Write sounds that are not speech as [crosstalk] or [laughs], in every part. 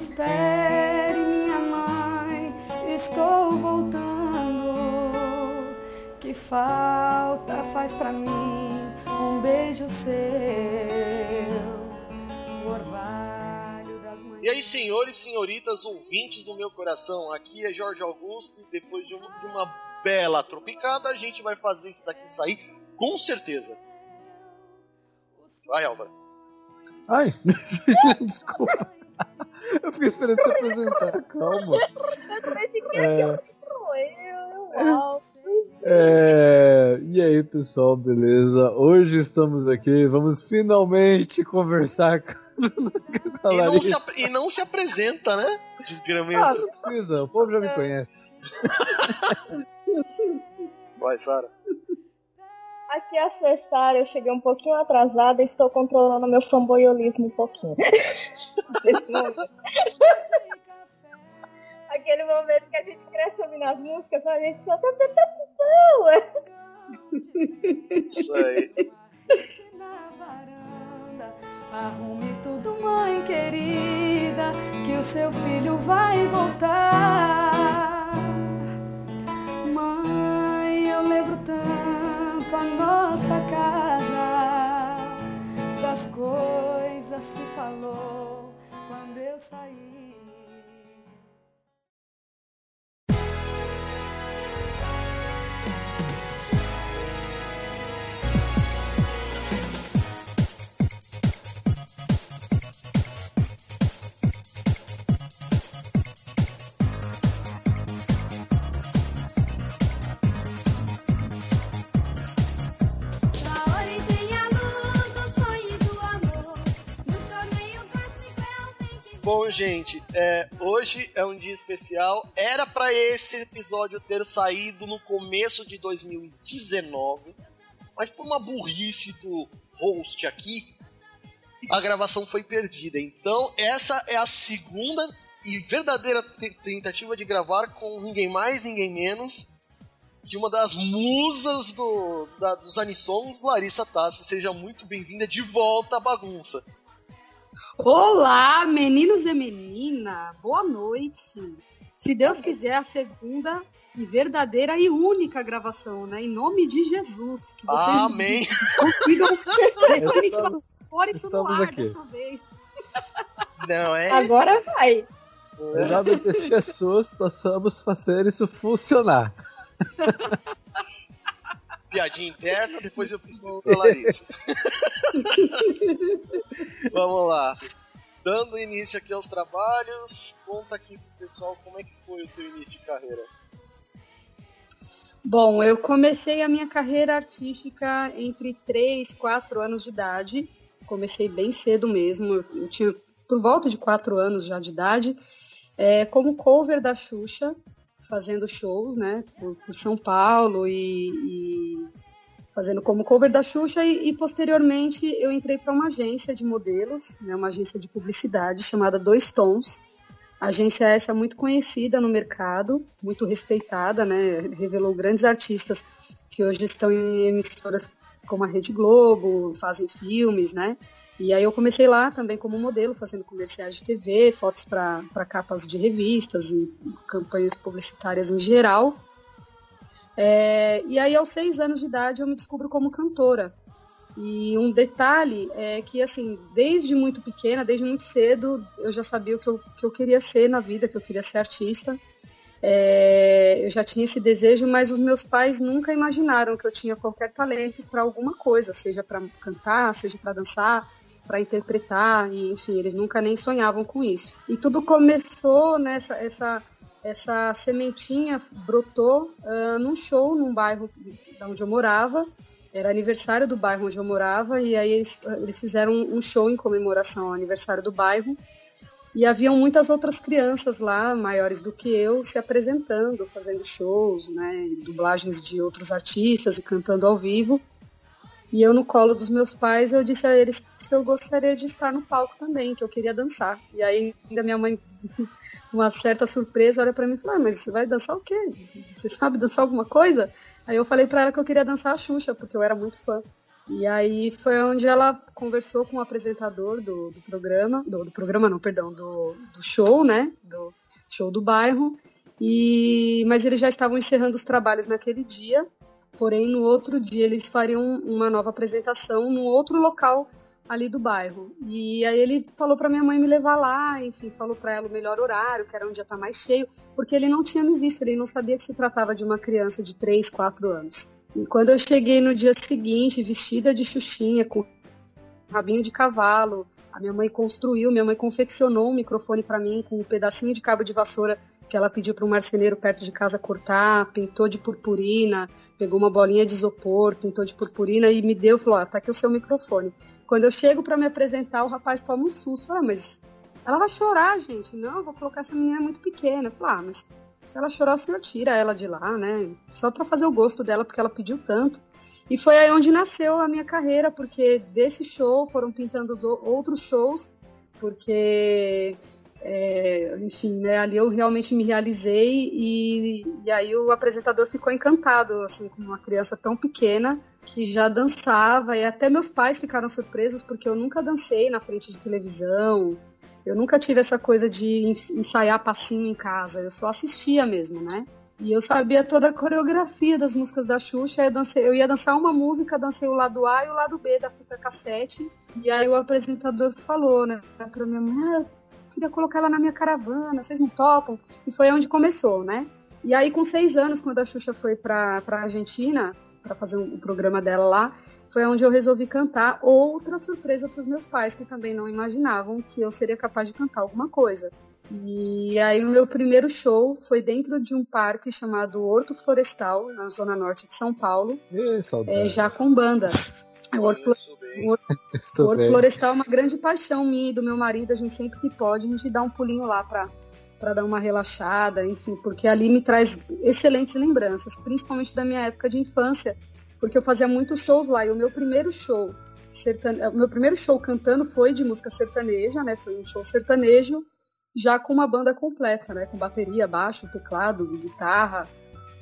espere, minha mãe, estou voltando. Que falta faz pra mim um beijo seu, o orvalho das manhãs. E aí, senhores e senhoritas, ouvintes do meu coração, aqui é Jorge Augusto e depois de uma, de uma bela tropicada, a gente vai fazer isso daqui sair com certeza. Vai, Álvaro. Ai, [laughs] desculpa. [laughs] Eu fiquei esperando você apresentar, [laughs] calma. Eu sou eu, Alce. É, e aí, pessoal, beleza? Hoje estamos aqui, vamos finalmente conversar com a E não, se, ap- e não se apresenta, né? Ah, Desgramento. não precisa, o povo já me conhece. Vai, Sara. Aqui é a Cersara, eu cheguei um pouquinho atrasada e estou controlando meu fanboyolismo um pouquinho. [laughs] Aquele momento que a gente cresce ouvindo as músicas, a gente só tá Isso aí. na varanda. Arrume tudo, mãe querida, que o seu filho vai voltar. Mãe, eu lembro tanto a nossa casa, das coisas que falou quando eu saí. Gente, é, hoje é um dia especial. Era pra esse episódio ter saído no começo de 2019, mas por uma burrice do host aqui, a gravação foi perdida. Então, essa é a segunda e verdadeira te- tentativa de gravar com ninguém mais, ninguém menos que uma das musas do, da- dos Anissons, Larissa Tassi. Seja muito bem-vinda de volta à bagunça. Olá, meninos e menina, boa noite. Se Deus quiser, a segunda e verdadeira e única gravação, né? Em nome de Jesus. Que vocês Amém. consigam [laughs] definitivamente pôr isso no Estamos ar aqui. dessa vez. Não é? Agora vai. Em nome de Jesus, nós vamos fazer isso funcionar. [laughs] piadinha interna, depois eu fiz com a Larissa. [laughs] Vamos lá. Dando início aqui aos trabalhos, conta aqui pro pessoal como é que foi o teu início de carreira. Bom, eu comecei a minha carreira artística entre 3 e 4 anos de idade. Comecei bem cedo mesmo. Eu- Eu tinha por volta de 4 anos já de idade, é, como cover da Xuxa, fazendo shows, né, por, por São Paulo e, e fazendo como cover da Xuxa e, e, posteriormente eu entrei para uma agência de modelos, né, uma agência de publicidade chamada Dois Tons. Agência essa muito conhecida no mercado, muito respeitada, né? Revelou grandes artistas que hoje estão em emissoras como a Rede Globo, fazem filmes, né? E aí eu comecei lá também como modelo, fazendo comerciais de TV, fotos para capas de revistas e campanhas publicitárias em geral. É, e aí aos seis anos de idade eu me descubro como cantora. E um detalhe é que, assim, desde muito pequena, desde muito cedo, eu já sabia o que eu, que eu queria ser na vida, que eu queria ser artista. É, eu já tinha esse desejo, mas os meus pais nunca imaginaram que eu tinha qualquer talento para alguma coisa, seja para cantar, seja para dançar, para interpretar, e enfim, eles nunca nem sonhavam com isso. E tudo começou nessa essa essa sementinha brotou uh, num show num bairro da onde eu morava. Era aniversário do bairro onde eu morava e aí eles, eles fizeram um show em comemoração ao aniversário do bairro. E haviam muitas outras crianças lá, maiores do que eu, se apresentando, fazendo shows, né, dublagens de outros artistas e cantando ao vivo. E eu no colo dos meus pais, eu disse a eles que eu gostaria de estar no palco também, que eu queria dançar. E aí ainda minha mãe, [laughs] uma certa surpresa, olha para mim e fala: ah, "Mas você vai dançar o quê? Você sabe dançar alguma coisa?" Aí eu falei para ela que eu queria dançar a Xuxa, porque eu era muito fã. E aí foi onde ela conversou com o apresentador do, do programa, do, do programa não, perdão, do, do show, né? Do show do bairro. E, mas eles já estavam encerrando os trabalhos naquele dia. Porém, no outro dia eles fariam uma nova apresentação num outro local ali do bairro. E aí ele falou para minha mãe me levar lá, enfim, falou para ela o melhor horário, que era um dia tá mais cheio, porque ele não tinha me visto, ele não sabia que se tratava de uma criança de 3, 4 anos. E quando eu cheguei no dia seguinte, vestida de xuxinha, com rabinho de cavalo, a minha mãe construiu, minha mãe confeccionou um microfone para mim com um pedacinho de cabo de vassoura que ela pediu para um marceneiro perto de casa cortar, pintou de purpurina, pegou uma bolinha de isopor, pintou de purpurina e me deu, falou: ah, tá aqui o seu microfone. Quando eu chego para me apresentar, o rapaz toma um susto, ah, mas ela vai chorar, gente. Não, vou colocar essa menina muito pequena. Eu ah, mas se ela chorar, o senhor tira ela de lá, né? Só para fazer o gosto dela, porque ela pediu tanto. E foi aí onde nasceu a minha carreira, porque desse show foram pintando os outros shows, porque, é, enfim, né, ali eu realmente me realizei e, e aí o apresentador ficou encantado, assim, com uma criança tão pequena que já dançava e até meus pais ficaram surpresos porque eu nunca dancei na frente de televisão, eu nunca tive essa coisa de ensaiar passinho em casa, eu só assistia mesmo, né? E eu sabia toda a coreografia das músicas da Xuxa. Eu, dancei, eu ia dançar uma música, dancei o lado A e o lado B da fita cassete. E aí o apresentador falou, né, pra minha mãe, ah, queria colocar ela na minha caravana, vocês não topam? E foi onde começou, né? E aí, com seis anos, quando a Xuxa foi pra, pra Argentina, para fazer o programa dela lá, foi onde eu resolvi cantar. Outra surpresa para os meus pais, que também não imaginavam que eu seria capaz de cantar alguma coisa. E aí o meu primeiro show foi dentro de um parque chamado Horto Florestal, na zona norte de São Paulo, Ih, é, já com banda. [laughs] O Horto, [laughs] Horto Florestal é uma grande paixão minha e do meu marido, a gente sempre que pode, a gente dá um pulinho lá para para dar uma relaxada, enfim, porque ali me traz excelentes lembranças, principalmente da minha época de infância, porque eu fazia muitos shows lá e o meu primeiro show sertane... o meu primeiro show cantando foi de música sertaneja, né? Foi um show sertanejo já com uma banda completa, né? Com bateria, baixo, teclado, guitarra.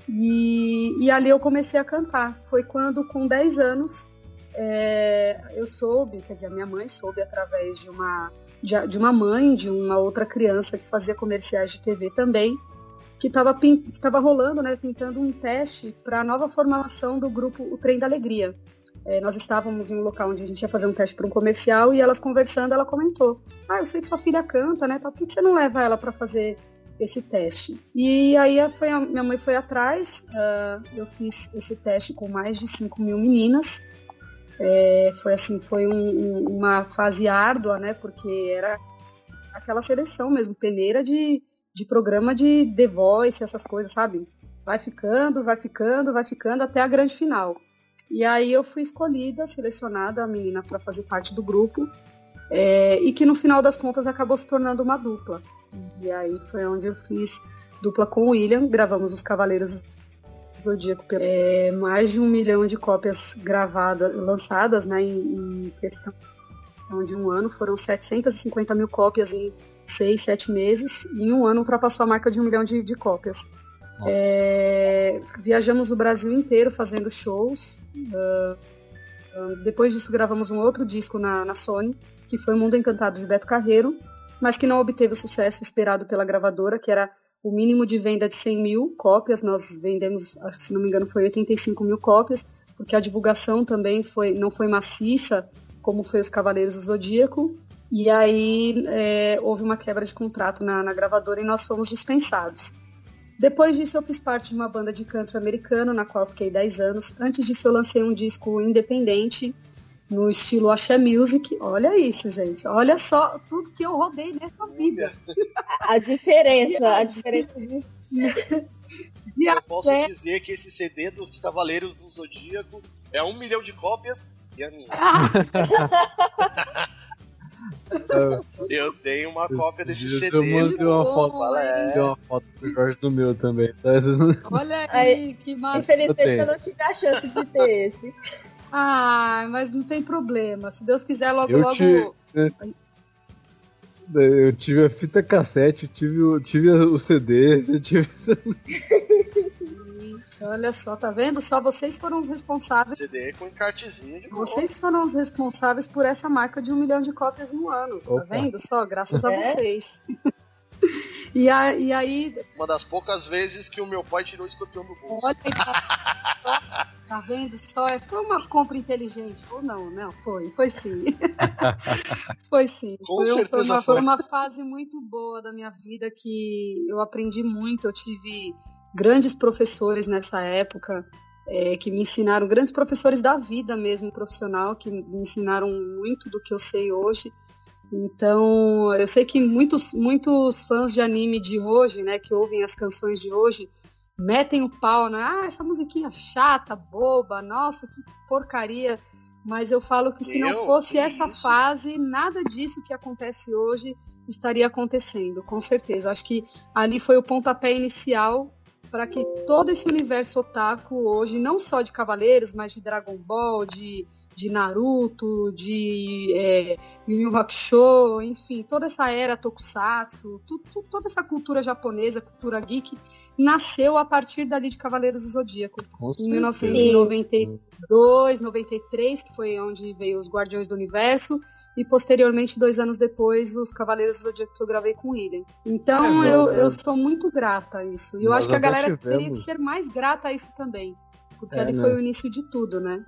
E, e ali eu comecei a cantar. Foi quando, com 10 anos, é, eu soube, quer dizer, a minha mãe soube através de uma, de, uma mãe, de uma outra criança que fazia comerciais de TV também, que estava rolando, né, pintando um teste para a nova formação do grupo O Trem da Alegria. É, nós estávamos em um local onde a gente ia fazer um teste para um comercial e elas conversando, ela comentou: Ah, eu sei que sua filha canta, né? Tal, por que, que você não leva ela para fazer esse teste? E aí foi a, minha mãe foi atrás, uh, eu fiz esse teste com mais de 5 mil meninas. É, foi assim, foi um, um, uma fase árdua, né? Porque era aquela seleção mesmo, peneira de, de programa de The Voice, essas coisas, sabe? Vai ficando, vai ficando, vai ficando até a grande final. E aí eu fui escolhida, selecionada a menina para fazer parte do grupo. É, e que no final das contas acabou se tornando uma dupla. E aí foi onde eu fiz dupla com o William, gravamos os Cavaleiros Zodíaco, é, mais de um milhão de cópias gravadas, lançadas né, em, em questão de um ano, foram 750 mil cópias em seis, sete meses, e em um ano ultrapassou a marca de um milhão de, de cópias. É, viajamos o Brasil inteiro fazendo shows. Uh, depois disso, gravamos um outro disco na, na, Sony, que foi Mundo Encantado de Beto Carreiro, mas que não obteve o sucesso esperado pela gravadora, que era o mínimo de venda de 100 mil cópias. Nós vendemos, acho que se não me engano, foi 85 mil cópias, porque a divulgação também foi, não foi maciça, como foi os Cavaleiros do Zodíaco. E aí é, houve uma quebra de contrato na, na gravadora e nós fomos dispensados. Depois disso, eu fiz parte de uma banda de canto americano, na qual fiquei 10 anos. Antes disso, eu lancei um disco independente, no estilo Axé Music. Olha isso, gente. Olha só tudo que eu rodei nessa vida. A diferença, a diferença de... Eu posso dizer que esse CD dos Cavaleiros do Zodíaco é um milhão de cópias e a minha. Ah! [laughs] Eu tenho uma cópia desse CD. Eu mandei uma foto, mandei uma foto pro Jorge do meu também. Tá? Olha aí, que maravilha. Infelizmente eu, eu não tive a chance de ter esse. Ah, mas não tem problema. Se Deus quiser, logo, eu logo. Te... Eu tive a fita cassete, tive o, tive o CD, [laughs] eu tive. Olha só, tá vendo? Só vocês foram os responsáveis. CD com encartezinho de novo. Vocês foram os responsáveis por essa marca de um milhão de cópias em um ano. Opa. Tá vendo só? Graças a É? vocês. [laughs] e, a- e aí, Uma das poucas vezes que o meu pai tirou o escorpião do bolso. olha aí, tá, só, tá vendo só? É, Foi uma compra inteligente. Ou não, não, foi, foi sim. [laughs] foi sim. Com foi, um- foi certeza uma, foi. foi uma fase muito boa da minha vida que eu aprendi muito. Eu tive grandes professores nessa época. é, que me ensinaram, grandes professores da vida mesmo, profissional, que me ensinaram muito do que eu sei hoje. Então, eu sei que muitos, muitos fãs de anime de hoje, né, que ouvem as canções de hoje, metem o pau, né? Ah, essa musiquinha chata, boba, nossa, que porcaria. Mas eu falo que se não fosse essa isso? fase, nada disso que acontece hoje estaria acontecendo, com certeza. Eu acho que ali foi o pontapé inicial para que todo esse universo otaku hoje, não só de Cavaleiros, mas de Dragon Ball, de, de Naruto, de é, Yu Yu Hakusho, enfim, toda essa era Tokusatsu, tu- tu- toda essa cultura japonesa, cultura geek, nasceu a partir dali de Cavaleiros do Zodíaco. Em certeza. 1992, 93, que foi onde veio os Guardiões do Universo, e posteriormente, dois anos depois, os Cavaleiros do Zodíaco que eu gravei com o William. Então, É, eu, eu sou muito grata a isso. E eu acho que a até galera teria que tivemos- ser mais grata a isso também. Porque É, ali né? foi o início de tudo, né?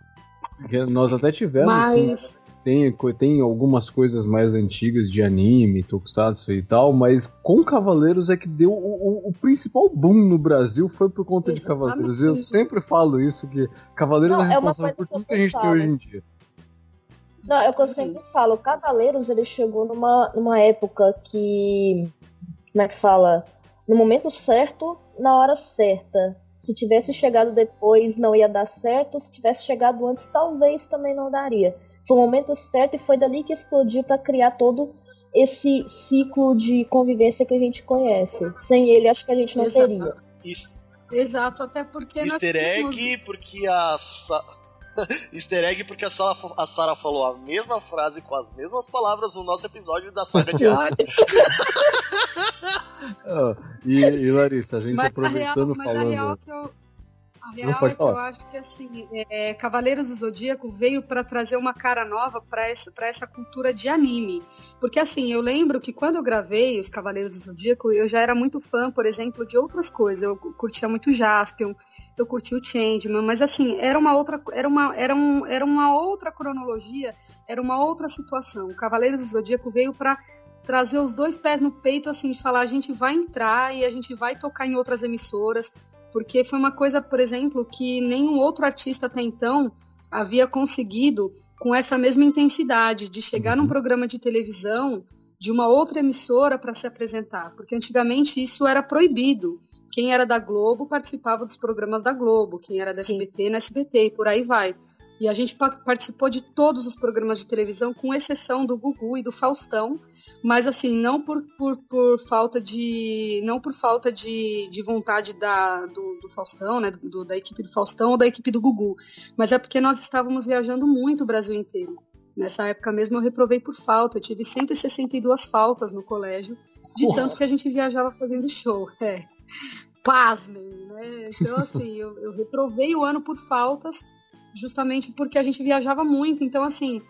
Nós até tivemos, Mas, tem, tem algumas coisas mais antigas de anime, tokusatsu e tal, mas com Cavaleiros é que deu o, o- o principal boom no Brasil foi por conta de Exatamente. Cavaleiros. Eu sempre falo isso, que Cavaleiros Não, é é uma responsável coisa por tudo que a gente tem hoje em dia. Não, é o que eu sempre falo. Cavaleiros, ele chegou numa, numa época que. Como é que fala? No momento certo, na hora certa. Se tivesse chegado depois, não ia dar certo. Se tivesse chegado antes, talvez também não daria. Foi o momento certo e foi dali que explodiu para criar todo esse ciclo de convivência que a gente conhece. Sem ele, acho que a gente não Exato. teria. Exato, até porque nós Easter temos- egg, porque a. [laughs] Easter egg, porque a Sarah, a Sarah falou a mesma frase com as mesmas palavras no nosso episódio da saga de Hades. [laughs] Ah, e, e, Larissa, a gente Mas a real, aproveitando mas a falando. real que eu. A real é que eu acho que assim, é, Cavaleiros do Zodíaco veio para trazer uma cara nova para essa, pra essa cultura de anime. Porque assim, eu lembro que quando eu gravei os Cavaleiros do Zodíaco, eu já era muito fã, por exemplo, de outras coisas. Eu curtia muito Jaspion, eu curtia o Changeman, mas assim, era uma outra, era uma, era um, era uma outra cronologia, era uma outra situação. O Cavaleiros do Zodíaco veio para trazer os dois pés no peito, assim, de falar, a gente vai entrar e a gente vai tocar em outras emissoras, porque foi uma coisa, por exemplo, que nenhum outro artista até então havia conseguido com essa mesma intensidade de chegar num Uhum. programa de televisão de uma outra emissora para se apresentar, porque antigamente isso era proibido. Quem era da Globo participava dos programas da Globo, quem era da Sim. SBT na SBT e por aí vai. E a gente pa- participou de todos os programas de televisão, com exceção do Gugu e do Faustão, mas assim, não por, por, por falta de. não por falta de, de vontade da, do, do Faustão, né? do- da equipe do Faustão ou da equipe do Gugu. Mas é porque nós estávamos viajando muito o Brasil inteiro. Nessa época mesmo eu reprovei por falta. Eu tive 162 faltas no colégio, de Porra. tanto que a gente viajava fazendo show. [laughs] É. Pasmem, né? Então, assim, eu, eu reprovei o ano por faltas, justamente porque a gente viajava muito. Então, assim,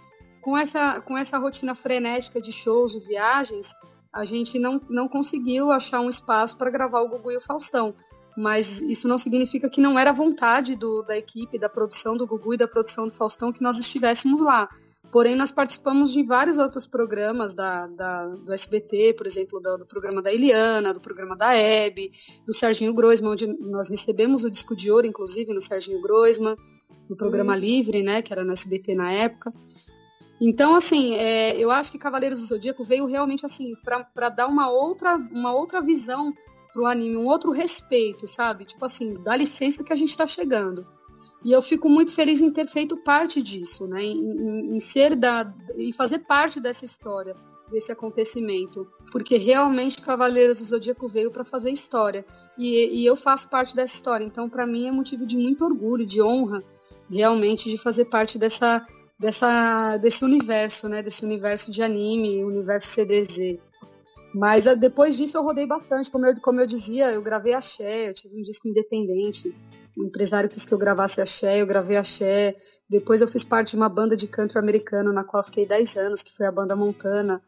com essa, com essa rotina frenética de shows, de viagens, a gente não, não conseguiu achar um espaço para gravar o Gugu e o Faustão. Mas isso não significa que não era vontade do, da equipe, da produção do Gugu e da produção do Faustão que nós estivéssemos lá. Porém, nós participamos de vários outros programas da, da- do SBT, por exemplo, do, do programa da Eliana, do programa da Hebe, do Serginho Groisman, onde nós recebemos o disco de ouro, inclusive, no Serginho Groisman, no programa Livre, né, que era no SBT na época. Então, assim, é, eu acho que Cavaleiros do Zodíaco veio realmente assim para dar uma outra, uma outra visão pro anime, um outro respeito, sabe? Tipo assim, dá licença que a gente tá chegando. E eu fico muito feliz em ter feito parte disso, né? Em, em- em ser da, em fazer parte dessa história, desse acontecimento, porque realmente Cavaleiros do Zodíaco veio para fazer história e, e eu faço parte dessa história. Então, para mim é motivo de muito orgulho, de honra, realmente de fazer parte dessa dessa desse universo, né? Desse universo de anime, universo CDZ. Mas ah, depois disso eu rodei bastante, como eu, como eu dizia, eu gravei axé, eu tive um disco independente, O empresário quis que eu gravasse axé, eu gravei axé. Depois eu fiz parte de uma banda de country americano, na qual fiquei 10 anos, que foi a banda Montana.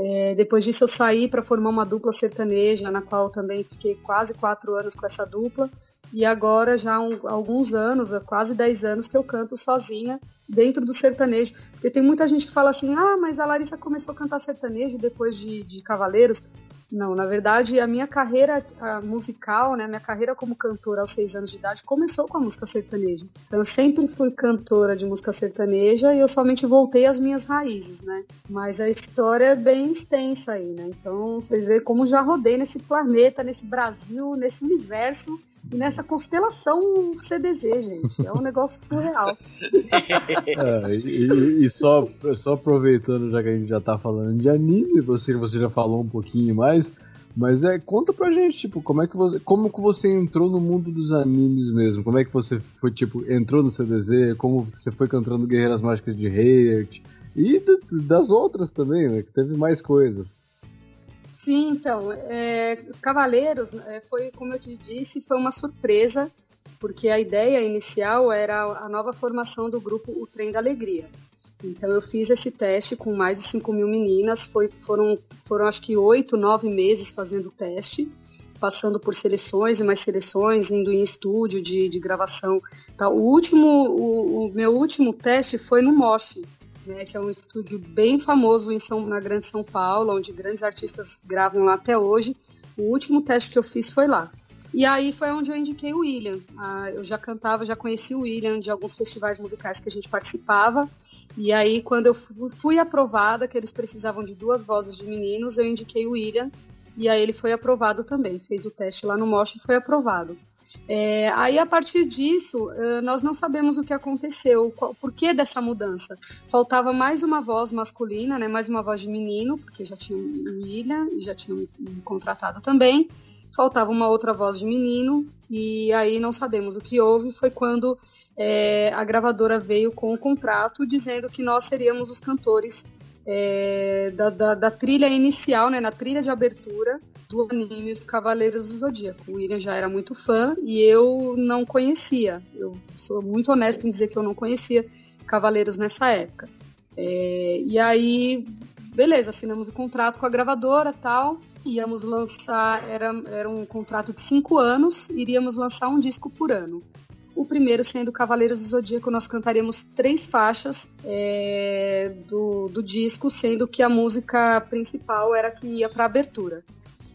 É, depois disso eu saí para formar uma dupla sertaneja, na qual também fiquei quase quatro anos com essa dupla. E agora já um, alguns anos, quase 10 anos, que eu canto sozinha dentro do sertanejo. Porque tem muita gente que fala assim, ah, mas a Larissa começou a cantar sertanejo depois de, de Cavaleiros. Não, na verdade, a minha carreira musical, né, minha carreira como cantora aos seis anos de idade começou com a música sertaneja. Então, eu sempre fui cantora de música sertaneja e eu somente voltei às minhas raízes, né? Mas a história é bem extensa aí, né? Então, vocês veem como já rodei nesse planeta, nesse Brasil, nesse universo nessa constelação CDZ, gente. É um negócio surreal. [laughs] É, e, e só, só aproveitando, já que a gente já tá falando de anime, você, você já falou um pouquinho mais, mas é, conta pra gente, tipo, como é que você, como que você entrou no mundo dos animes mesmo? Como é que você foi, tipo, entrou no CDZ? Como você foi cantando Guerreiras Mágicas de Heart? E das outras também, né? Que teve mais coisas. Sim, então, é, Cavaleiros é, foi, como eu te disse, foi uma surpresa, porque a ideia inicial era a nova formação do grupo O Trem da Alegria. Então eu fiz esse teste com mais de 5 mil meninas, foi, foram, foram acho que oito, nove meses fazendo o teste, passando por seleções e mais seleções, indo em estúdio de, de gravação. Tá? O, último, o, o meu último teste foi no Mosh, né, que é um estúdio bem famoso em São, na Grande São Paulo, onde grandes artistas gravam lá até hoje. O último teste que eu fiz foi lá. E aí foi onde eu indiquei o William. Ah, eu já cantava, já conheci o William de alguns festivais musicais que a gente participava. E aí, quando eu fu- fui aprovada, que eles precisavam de duas vozes de meninos, eu indiquei o William. E aí ele foi aprovado também. Fez o teste lá no Mosh e foi aprovado. É, aí, a partir disso, nós não sabemos o que aconteceu, qual, por que dessa mudança. Faltava mais uma voz masculina, né, mais uma voz de menino, porque já tinha o William e já tinham me contratado também. Faltava uma outra voz de menino, e aí não sabemos o que houve. Foi quando eh, a gravadora veio com o contrato dizendo que nós seríamos os cantores eh, da, da- da trilha inicial, né, na trilha de abertura do anime Os Cavaleiros do Zodíaco. O William já era muito fã e eu não conhecia. Eu sou muito honesto em dizer que eu não conhecia Cavaleiros nessa época. É, e aí, beleza, assinamos o contrato com a gravadora tal. Íamos lançar, era, era um contrato de cinco anos, iríamos lançar um disco por ano. O primeiro sendo Cavaleiros do Zodíaco, nós cantaríamos três faixas é, do, do disco, sendo que a música principal era que ia para abertura.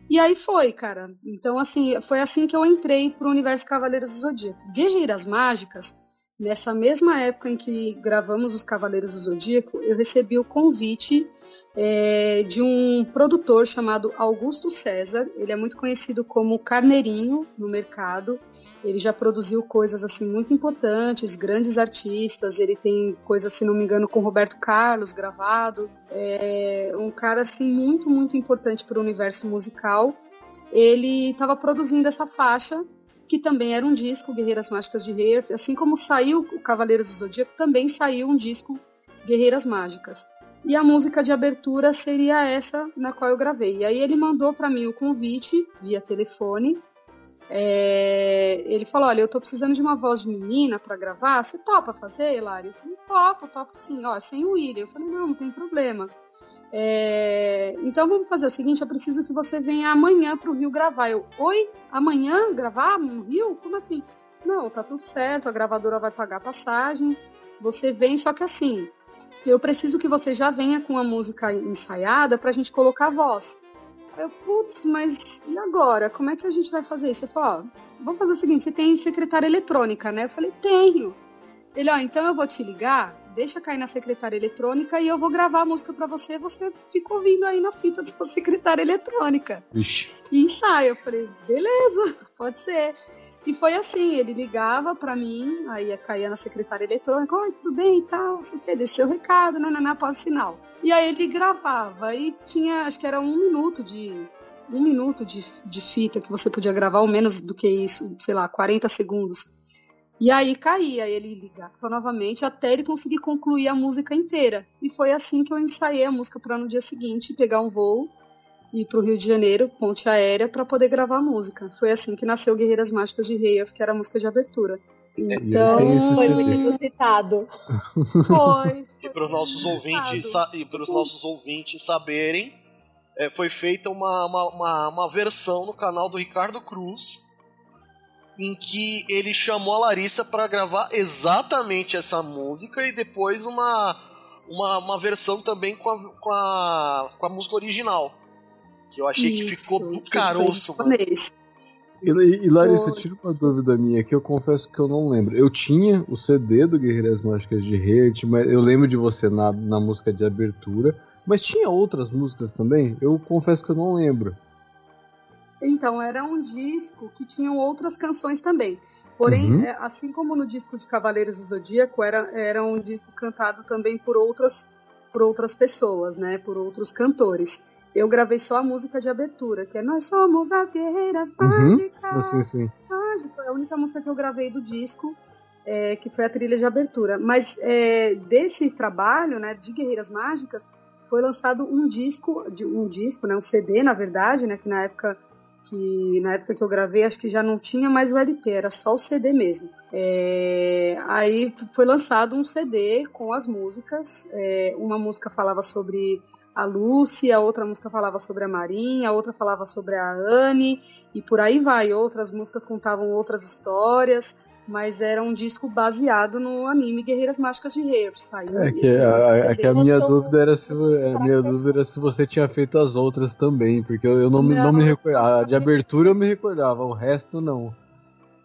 E aí foi, cara. Então, assim, foi assim que eu entrei pro universo Cavaleiros do Zodíaco. Guerreiras Mágicas, nessa mesma época em que gravamos os Cavaleiros do Zodíaco, eu recebi o convite é, de um produtor chamado Augusto César. Ele é muito conhecido como Carneirinho no mercado. Ele já produziu coisas assim muito importantes, grandes artistas. Ele tem coisas, se não me engano, com Roberto Carlos gravado. É um cara assim muito, muito importante para o universo musical. Ele estava produzindo essa faixa, que também era um disco, Guerreiras Mágicas de Hearth. Assim como saiu o Cavaleiros do Zodíaco, também saiu um disco Guerreiras Mágicas. E a música de abertura seria essa na qual eu gravei. E aí ele mandou para mim o convite via telefone. É, ele falou: Olha, eu tô precisando de uma voz de menina para gravar. Você topa fazer, Hilário? Eu falei: Topo, topo sim. Ó, sem o William. Eu falei: Não, não tem problema. É, então vamos fazer o seguinte: eu preciso que você venha amanhã pro Rio gravar. Eu, oi? Amanhã gravar no Rio? Como assim? Não, tá tudo certo, a gravadora vai pagar a passagem. Você vem, só que assim, eu preciso que você já venha com a música ensaiada pra gente colocar a voz. Eu, putz, mas e agora? Como é que a gente vai fazer isso? Eu falei, ó, vamos fazer o seguinte, você tem secretária eletrônica, né? Eu falei, tenho. Ele, ó, então eu vou te ligar, deixa cair na secretária eletrônica e eu vou gravar a música pra você, você fica ouvindo aí na fita da sua [laughs] secretária eletrônica. Vixe. E ensaio. Eu falei, beleza, [laughs] pode ser. E foi assim, ele ligava pra mim, aí caía na secretária eletrônica, oi, tudo bem e tal, não sei o que, desceu o recado, nananá, após o sinal. E aí ele gravava, e tinha, acho que era um minuto de. Um minuto de, de fita que você podia gravar, ou menos do que isso, sei lá, 40 segundos. E aí caía, ele ligava novamente até ele conseguir concluir a música inteira. E foi assim que eu ensaiei a música para no dia seguinte pegar um voo ir para o Rio de Janeiro, ponte aérea, para poder gravar a música. Foi assim que nasceu Guerreiras Mágicas de Rei, que era a música de abertura. Então, tem esse Foi muito inusitado. [laughs] foi. E para os nossos ouvintes, e para os nossos ouvintes saberem, é, foi feita uma, uma, uma, uma versão no canal do Ricardo Cruz em que ele chamou a Larissa para gravar exatamente essa música e depois uma, uma, uma versão também com a, com, a, com a música original. Que eu achei que Isso, ficou do que caroço, foi mano. japonês. E, e Larissa, Foi. tira uma dúvida minha que eu confesso que eu não lembro. Eu tinha o CD do Guerreiras Mágicas de Hate, mas eu lembro de você na, na música de abertura. Mas tinha outras músicas também? Eu confesso que eu não lembro. Então, era um disco que tinham outras canções também. Porém, Uhum. é, assim como no disco de Cavaleiros do Zodíaco, era, era um disco cantado também por outras, por outras pessoas, né? Por outros cantores. Eu gravei só a música de abertura, que é Nós Somos as Guerreiras Uhum. Mágicas. Sim, sim. Mágico. É a única música que eu gravei do disco, é, que foi a trilha de abertura. Mas é, desse trabalho, né, de Guerreiras Mágicas, foi lançado um disco, um disco, né, um CD, na verdade, né, que na época que na época que eu gravei, acho que já não tinha mais o LP, era só o CD mesmo. É, aí foi lançado um CD com as músicas. é, uma música falava sobre a Lucy, a outra música falava sobre a Marinha, a outra falava sobre a Anne, e por aí vai. Outras músicas contavam outras histórias, mas era um disco baseado no anime Guerreiras Mágicas de Hair. Saiu É que esse- a, esse a- CD. que a minha dúvida era se, a minha dúvida era se você tinha feito as outras também, porque eu, eu não, me- não, Não, me recordava. A de abertura eu me recordava, o resto não.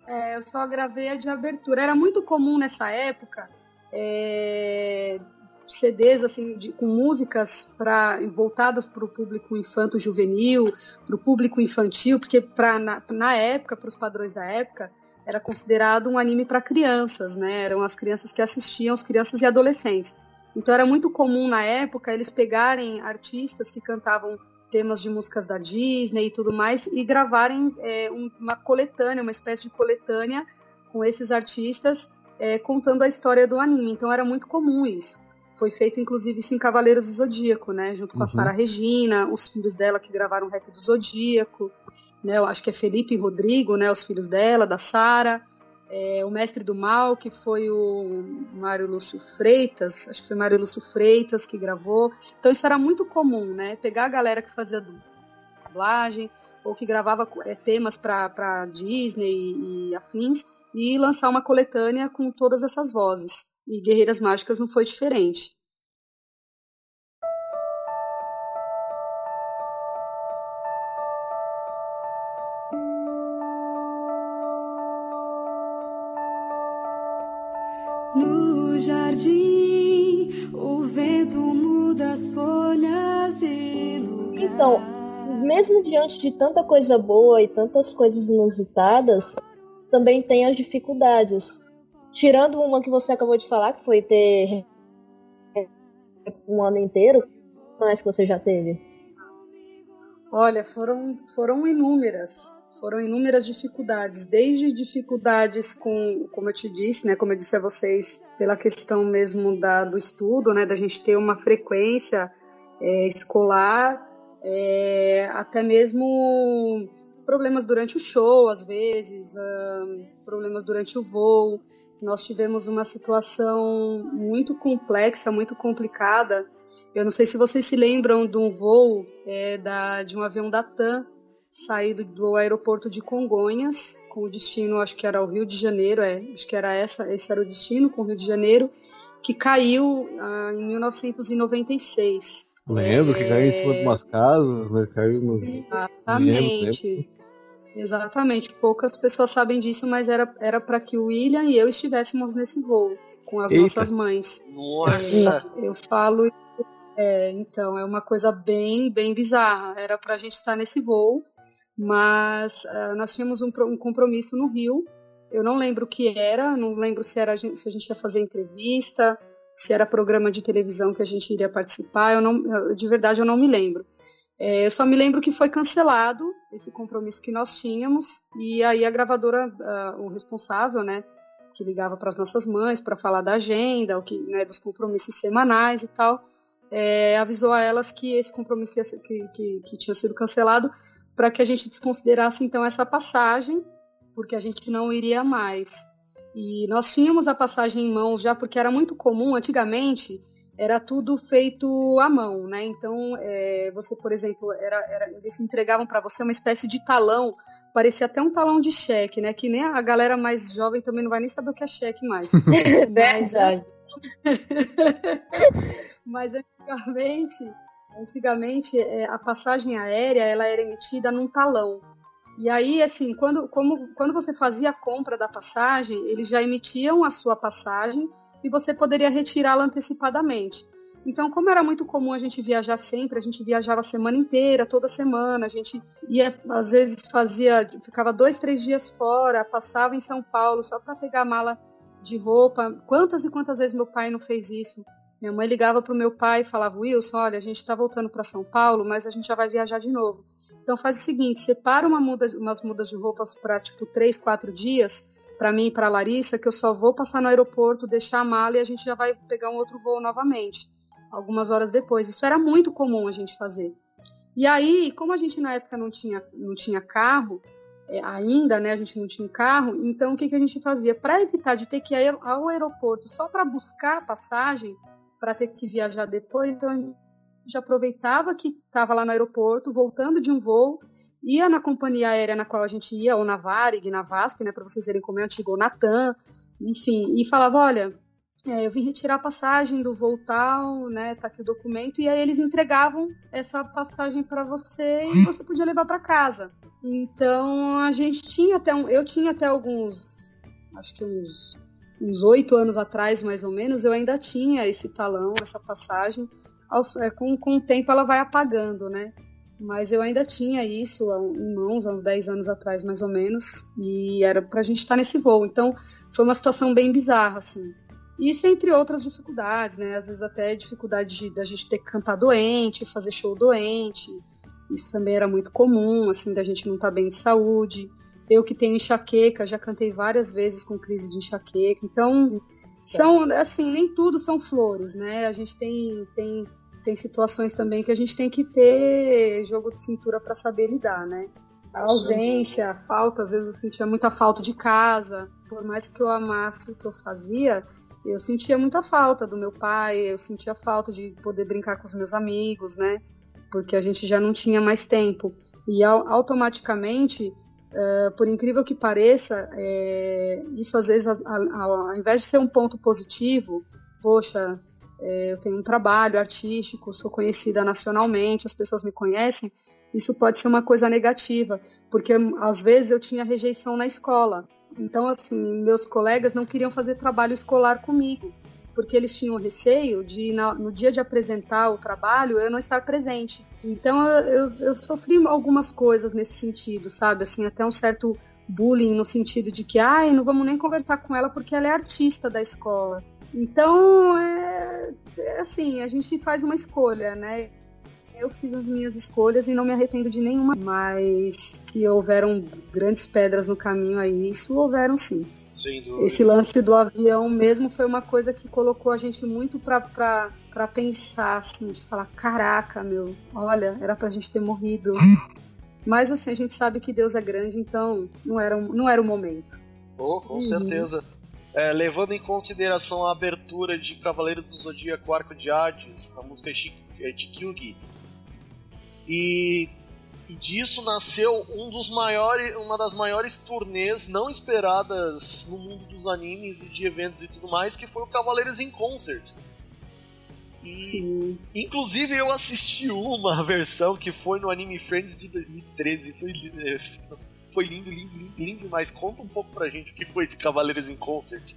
É, eu só gravei a de abertura. Era muito comum nessa época é, CDs assim de- com músicas para voltadas para o público infanto-juvenil, para o público infantil, porque pra, na, na época, para os padrões da época, era considerado um anime para crianças, né? Eram as crianças que assistiam, as crianças e adolescentes. Então era muito comum na época eles pegarem artistas que cantavam temas de músicas da Disney e tudo mais e gravarem é, um- uma coletânea, uma espécie de coletânea com esses artistas é, contando a história do anime. Então era muito comum isso. Foi feito inclusive isso em Cavaleiros do Zodíaco, né? Junto com a Uhum. Sara Regina, os filhos dela que gravaram o rap do Zodíaco, né? Eu acho que é Felipe e Rodrigo, né? Os filhos dela, da Sara. É, o Mestre do Mal, que foi o Mário Lúcio Freitas, acho que foi Mário Lúcio Freitas que gravou. Então isso era muito comum, né? Pegar a galera que fazia dublagem ou que gravava é, temas para Disney e afins e lançar uma coletânea com todas essas vozes. E Guerreiras Mágicas não foi diferente. No jardim, o vento muda as folhas de lugar. Então, mesmo diante de tanta coisa boa e tantas coisas inusitadas, também tem as dificuldades. Tirando uma que você acabou de falar, que foi ter um ano inteiro, mais que você já teve. Olha, foram, foram inúmeras. Foram inúmeras dificuldades, desde dificuldades com, como eu te disse, né, como eu disse a vocês, pela questão mesmo da, do estudo, né, da gente ter uma frequência é, escolar, é, até mesmo problemas durante o show, às vezes, problemas durante o voo. Nós tivemos uma situação muito complexa, muito complicada. Eu não sei se vocês se lembram de um voo é, da, de um avião da TAM saído do aeroporto de Congonhas, com o destino, acho que era o Rio de Janeiro, é, acho que era essa, esse era o destino, com o Rio de Janeiro, que caiu ah, em 1996. Lembro que caiu em cima de É, umas casas, né? Caiu nos. Exatamente. Exatamente. Poucas pessoas sabem disso, mas era era para que o William e eu estivéssemos nesse voo com as Eita. nossas mães. Nossa! Eu falo, é, então, é uma coisa bem, bem bizarra. Era para a gente estar nesse voo, mas ah, nós tínhamos um, um compromisso no Rio. Eu não lembro o que era, não lembro se, era, a gente- se a gente ia fazer entrevista, se era programa de televisão que a gente iria participar. Eu não, de verdade, eu não me lembro. É, eu só me lembro que foi cancelado esse compromisso que nós tínhamos, e aí a gravadora, o responsável, né, que ligava para as nossas mães para falar da agenda, o que, né, dos compromissos semanais e tal, é, avisou a elas que esse compromisso ser- que, que, que tinha sido cancelado para que a gente desconsiderasse então essa passagem, porque a gente não iria mais. E nós tínhamos a passagem em mãos já, porque era muito comum, antigamente, era tudo feito à mão, né? Então, é, você, por exemplo, era, era- eles entregavam para você uma espécie de talão, parecia até um talão de cheque, né? Que nem a galera mais jovem também não vai nem saber o que é cheque mais. [laughs] Mas, Verdade. [laughs] mas antigamente, antigamente é, a passagem aérea ela era emitida num talão. E aí, assim, quando, como, quando você fazia a compra da passagem, eles já emitiam a sua passagem e você poderia retirá-la antecipadamente. Então, como era muito comum a gente viajar sempre, a gente viajava a semana inteira, toda semana, a gente ia, às vezes fazia, ficava dois, três dias fora, passava em São Paulo só para pegar a mala de roupa. Quantas e quantas vezes meu pai não fez isso? Minha mãe ligava para o meu pai e falava: Wilson, olha, a gente está voltando para São Paulo, mas a gente já vai viajar de novo. Então faz o seguinte: separa uma muda, umas mudas de roupas para tipo três, quatro dias, para mim e para Larissa, que eu só vou passar no aeroporto, deixar a mala e a gente já vai pegar um outro voo novamente, algumas horas depois. Isso era muito comum a gente fazer. E aí, como a gente na época não tinha, não tinha carro, é, ainda, né, a gente não tinha carro, então o que, que a gente fazia? Para evitar de ter que ir ao aeroporto só para buscar a passagem, para ter que viajar depois, então a gente aproveitava que estava lá no aeroporto, voltando de um voo, ia na companhia aérea na qual a gente ia, ou na Varig, na VASP, né, para vocês verem como é antigo, ou na TAM, enfim, e falava, olha, é, eu vim retirar a passagem do voo tal, né, tá aqui o documento, e aí eles entregavam essa passagem para você e você podia levar para casa. Então a gente tinha até um, eu tinha até alguns, acho que uns uns oito anos atrás, mais ou menos, eu ainda tinha esse talão, essa passagem. É, com, com o tempo ela vai apagando, né? Mas eu ainda tinha isso em mãos, há uns 10 anos atrás, mais ou menos, e era pra gente estar nesse voo. Então, foi uma situação bem bizarra, assim. Isso entre outras dificuldades, né? Às vezes até dificuldade de- da gente ter que cantar doente, fazer show doente. Isso também era muito comum, assim, da gente não estar bem de saúde. Eu que tenho enxaqueca, já cantei várias vezes com crise de enxaqueca. Então, são, assim, nem tudo são flores, né? A gente tem, tem, tem situações também que a gente tem que ter jogo de cintura para saber lidar, né? A ausência, a falta, às vezes eu sentia muita falta de casa. Por mais que eu amasse o que eu fazia, eu sentia muita falta do meu pai, eu sentia falta de poder brincar com os meus amigos, né? Porque a gente já não tinha mais tempo. E au- automaticamente, eh, por incrível que pareça, eh, isso às vezes, a- a- ao invés de ser um ponto positivo, poxa, eh, eu tenho um trabalho artístico, sou conhecida nacionalmente, as pessoas me conhecem, isso pode ser uma coisa negativa, porque às vezes eu tinha rejeição na escola. Então, assim, meus colegas não queriam fazer trabalho escolar comigo, porque eles tinham receio de, no dia de apresentar o trabalho, eu não estar presente. Então, eu, eu sofri algumas coisas nesse sentido, sabe? Assim, até um certo bullying no sentido de que, ai, não vamos nem conversar com ela porque ela é artista da escola. Então, é, é assim, a gente faz uma escolha, né? Eu fiz as minhas escolhas e não me arrependo de nenhuma, mas que houveram grandes pedras no caminho aí, isso houveram sim. Sem dúvida. Esse lance do avião mesmo foi uma coisa que colocou a gente muito pra, pra, pra pensar, assim, de falar, caraca, meu, olha, era pra gente ter morrido. [laughs] Mas assim, a gente sabe que Deus é grande, então não era, não era o momento. Oh, com Uhum. certeza. É, levando em consideração a abertura de Cavaleiro do Zodíaco Arco de Hades, a música é, Chikyugi, e, e disso nasceu um dos maiores, uma das maiores turnês não esperadas no mundo dos animes e de eventos e tudo mais, que foi o Cavaleiros in Concert. E Sim. Inclusive eu assisti uma [laughs] versão que foi no Anime Friends de 2013. Foi, foi lindo, lindo, lindo, lindo. Mas conta um pouco pra gente o que foi esse Cavaleiros em Concert.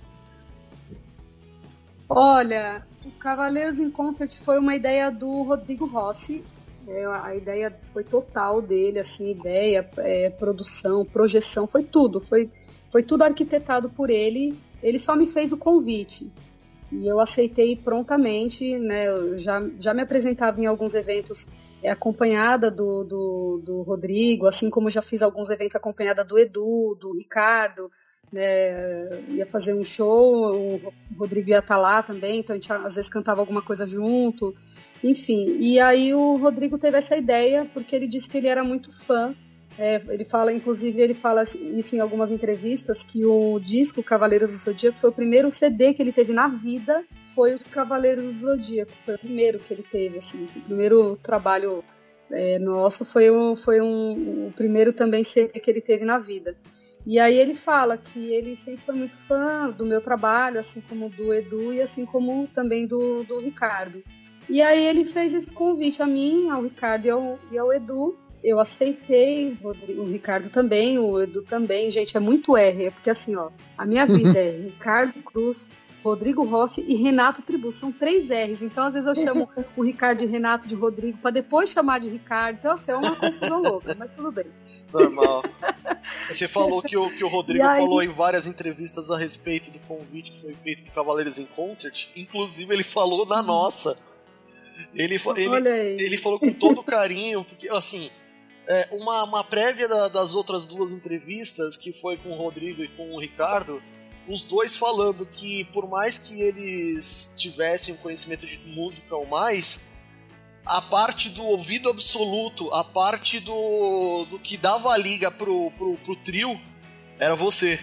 Olha, o Cavaleiros em Concert foi uma ideia do Rodrigo Rossi. É, a ideia foi total dele, assim, ideia, é, produção, projeção, foi tudo. Foi, foi tudo arquitetado por ele. Ele só me fez o convite. E eu aceitei prontamente, né? Eu já, já me apresentava em alguns eventos acompanhada do, do, do Rodrigo, assim como já fiz alguns eventos acompanhada do Edu, do Ricardo, né, ia fazer um show, o Rodrigo ia estar lá também, então a gente às vezes cantava alguma coisa junto, enfim. E aí o Rodrigo teve essa ideia porque ele disse que ele era muito fã. É, ele fala, inclusive, ele fala isso em algumas entrevistas que o disco Cavaleiros do Zodíaco foi o primeiro CD que ele teve na vida, foi os Cavaleiros do Zodíaco, foi o primeiro que ele teve, assim, o primeiro trabalho é, nosso foi, um, foi um, o primeiro também que ele teve na vida. E aí ele fala que ele sempre foi muito fã do meu trabalho, assim como do Edu e assim como também do, do Ricardo. E aí ele fez esse convite a mim, ao Ricardo e ao, e ao Edu. Eu aceitei, o Ricardo também, o Edu também. Gente, é muito R, é porque assim, ó, a minha [laughs] vida é Ricardo Cruz, Rodrigo Rossi e Renato Tribu. São três R's. Então, às vezes, eu chamo [laughs] o Ricardo de Renato de Rodrigo para depois chamar de Ricardo. Então, assim, é uma confusão louca, mas tudo bem. Normal. Você falou que o, que o Rodrigo aí- falou em várias entrevistas a respeito do convite que foi feito pro Cavaleiros em Concert. Inclusive, ele falou na nossa. Ele, ele, Olha aí. ele falou com todo carinho, porque, assim, é, uma, uma prévia da- das outras duas entrevistas, que foi com o Rodrigo e com o Ricardo, os dois falando que, por mais que eles tivessem um conhecimento de música ou mais, a parte do ouvido absoluto, a parte do, do que dava a liga pro, pro, pro trio, era você.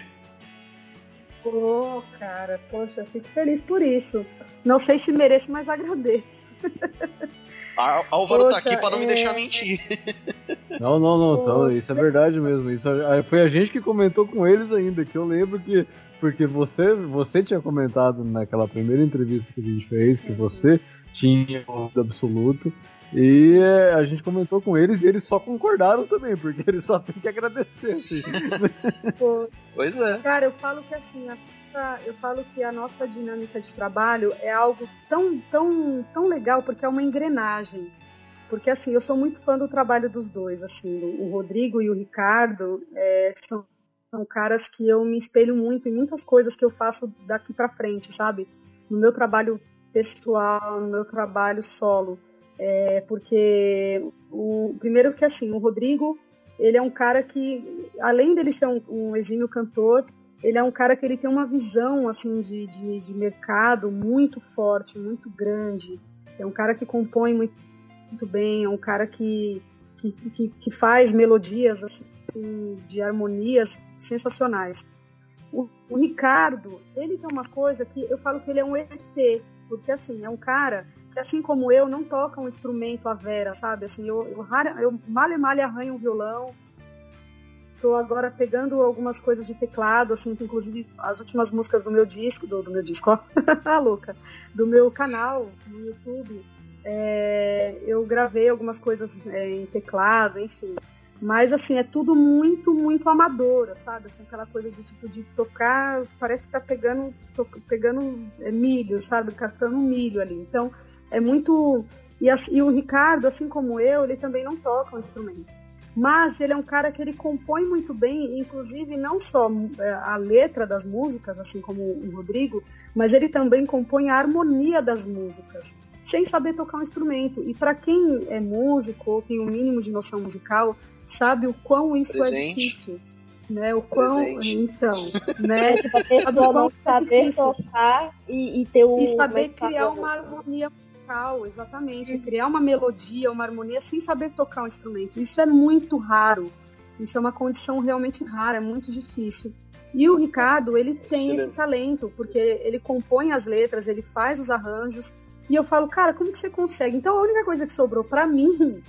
Pô, cara, poxa, eu fico feliz por isso. Não sei se mereço, mas agradeço. A Álvaro tá aqui pra não me é- deixar mentir. Não, não, não, Pô. tá, isso é verdade mesmo. Isso é- foi a gente que comentou com eles ainda, que eu lembro que. Porque você, você tinha comentado naquela primeira entrevista que a gente fez que você tinha o ouvido absoluto. E é, a gente comentou com eles e eles só concordaram também, porque eles só têm que agradecer. assim. [laughs] Pois é. Cara, eu falo que assim, a nossa- eu falo que a nossa dinâmica de trabalho é algo tão, tão, tão legal porque é uma engrenagem. Porque assim, eu sou muito fã do trabalho dos dois, assim, o Rodrigo e o Ricardo é, são, são caras que eu me espelho muito em muitas coisas que eu faço daqui pra frente, sabe? No meu trabalho pessoal, no meu trabalho solo. É, porque o primeiro que assim, o Rodrigo ele é um cara que, além dele ser um, um exímio cantor, ele é um cara que ele tem uma visão assim de, de, de mercado muito forte, muito grande. É um cara que compõe muito, muito bem, é um cara que, que, que, que faz melodias assim, de harmonias sensacionais. O, o Ricardo, ele tem uma coisa que eu falo que ele é um ET, porque assim, é um cara que assim como eu não toca um instrumento à vera, sabe? Assim, eu, eu, eu mal e mal arranho um violão. Tô agora pegando algumas coisas de teclado, assim, que inclusive as últimas músicas do meu disco, do, do meu disco, ó, [laughs] louca, do meu canal no YouTube, é, eu gravei algumas coisas é, em teclado, enfim. Mas assim, é tudo muito, muito amador, sabe? Assim, aquela coisa de tipo de tocar, parece que tá pegando, to- pegando é, milho, sabe? Catando milho ali. Então, é muito. E, e o Ricardo, assim como eu, ele também não toca um instrumento. Mas ele é um cara que ele compõe muito bem, inclusive não só é, a letra das músicas, assim como o Rodrigo, mas ele também compõe a harmonia das músicas, sem saber tocar um instrumento. E para quem é músico ou tem o um mínimo de noção musical, sabe o quão isso é Presente. difícil. Né, o quão. Presente. Então, [laughs] né? É tipo Sabe é saber difícil? tocar e, e ter o. E é saber criar uma harmonia musical, exatamente. Criar uma melodia, uma harmonia sem saber tocar um instrumento. Isso é muito raro. Isso é uma condição realmente rara, é muito difícil. E o Ricardo, ele tem Excelente. esse talento, porque ele compõe as letras, ele faz os arranjos. E eu falo, cara, como que você consegue? Então a única coisa que sobrou pra [laughs] mim,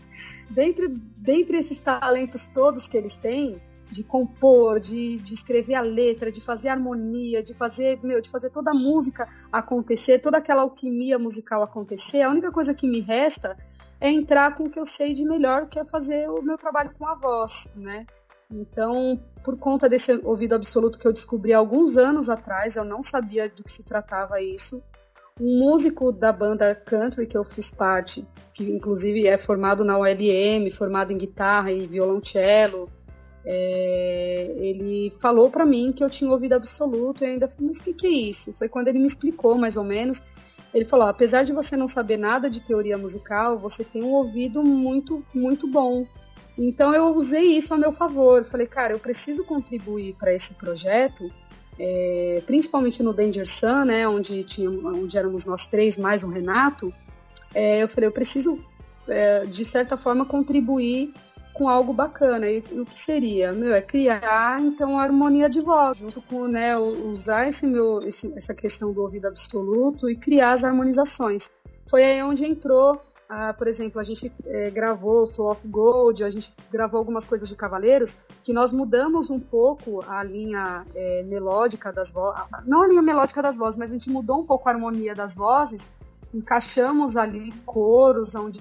dentre, dentre esses talentos todos que eles têm, de compor, de, de escrever a letra, de fazer harmonia, de fazer, meu, de fazer toda a música acontecer, toda aquela alquimia musical acontecer, a única coisa que me resta é entrar com o que eu sei de melhor, que é fazer o meu trabalho com a voz, né? Então, por conta desse ouvido absoluto que eu descobri há alguns anos atrás, eu não sabia do que se tratava isso. Um músico da banda country que eu fiz parte, que inclusive é formado na ULM, formado em guitarra e violoncelo, é, ele falou para mim que eu tinha ouvido absoluto e ainda falei, mas o que, que é isso? Foi quando ele me explicou mais ou menos. Ele falou: apesar de você não saber nada de teoria musical, você tem um ouvido muito, muito bom. Então eu usei isso a meu favor. Falei, cara, eu preciso contribuir para esse projeto é, principalmente no Danger Sun, né, onde, tinha, onde éramos nós três, mais o Renato, é, eu falei, eu preciso, é, de certa forma, contribuir com algo bacana. E, o que seria? Meu, é criar, então, a harmonia de voz, junto com, né, usar esse meu, esse, essa questão do ouvido absoluto e criar as harmonizações. Foi aí onde entrou ah, por exemplo, a gente é, gravou Soul of Gold, a gente gravou algumas coisas de Cavaleiros, que nós mudamos um pouco a linha é, melódica das vozes, não a linha melódica das vozes, mas a gente mudou um pouco a harmonia das vozes, encaixamos ali coros onde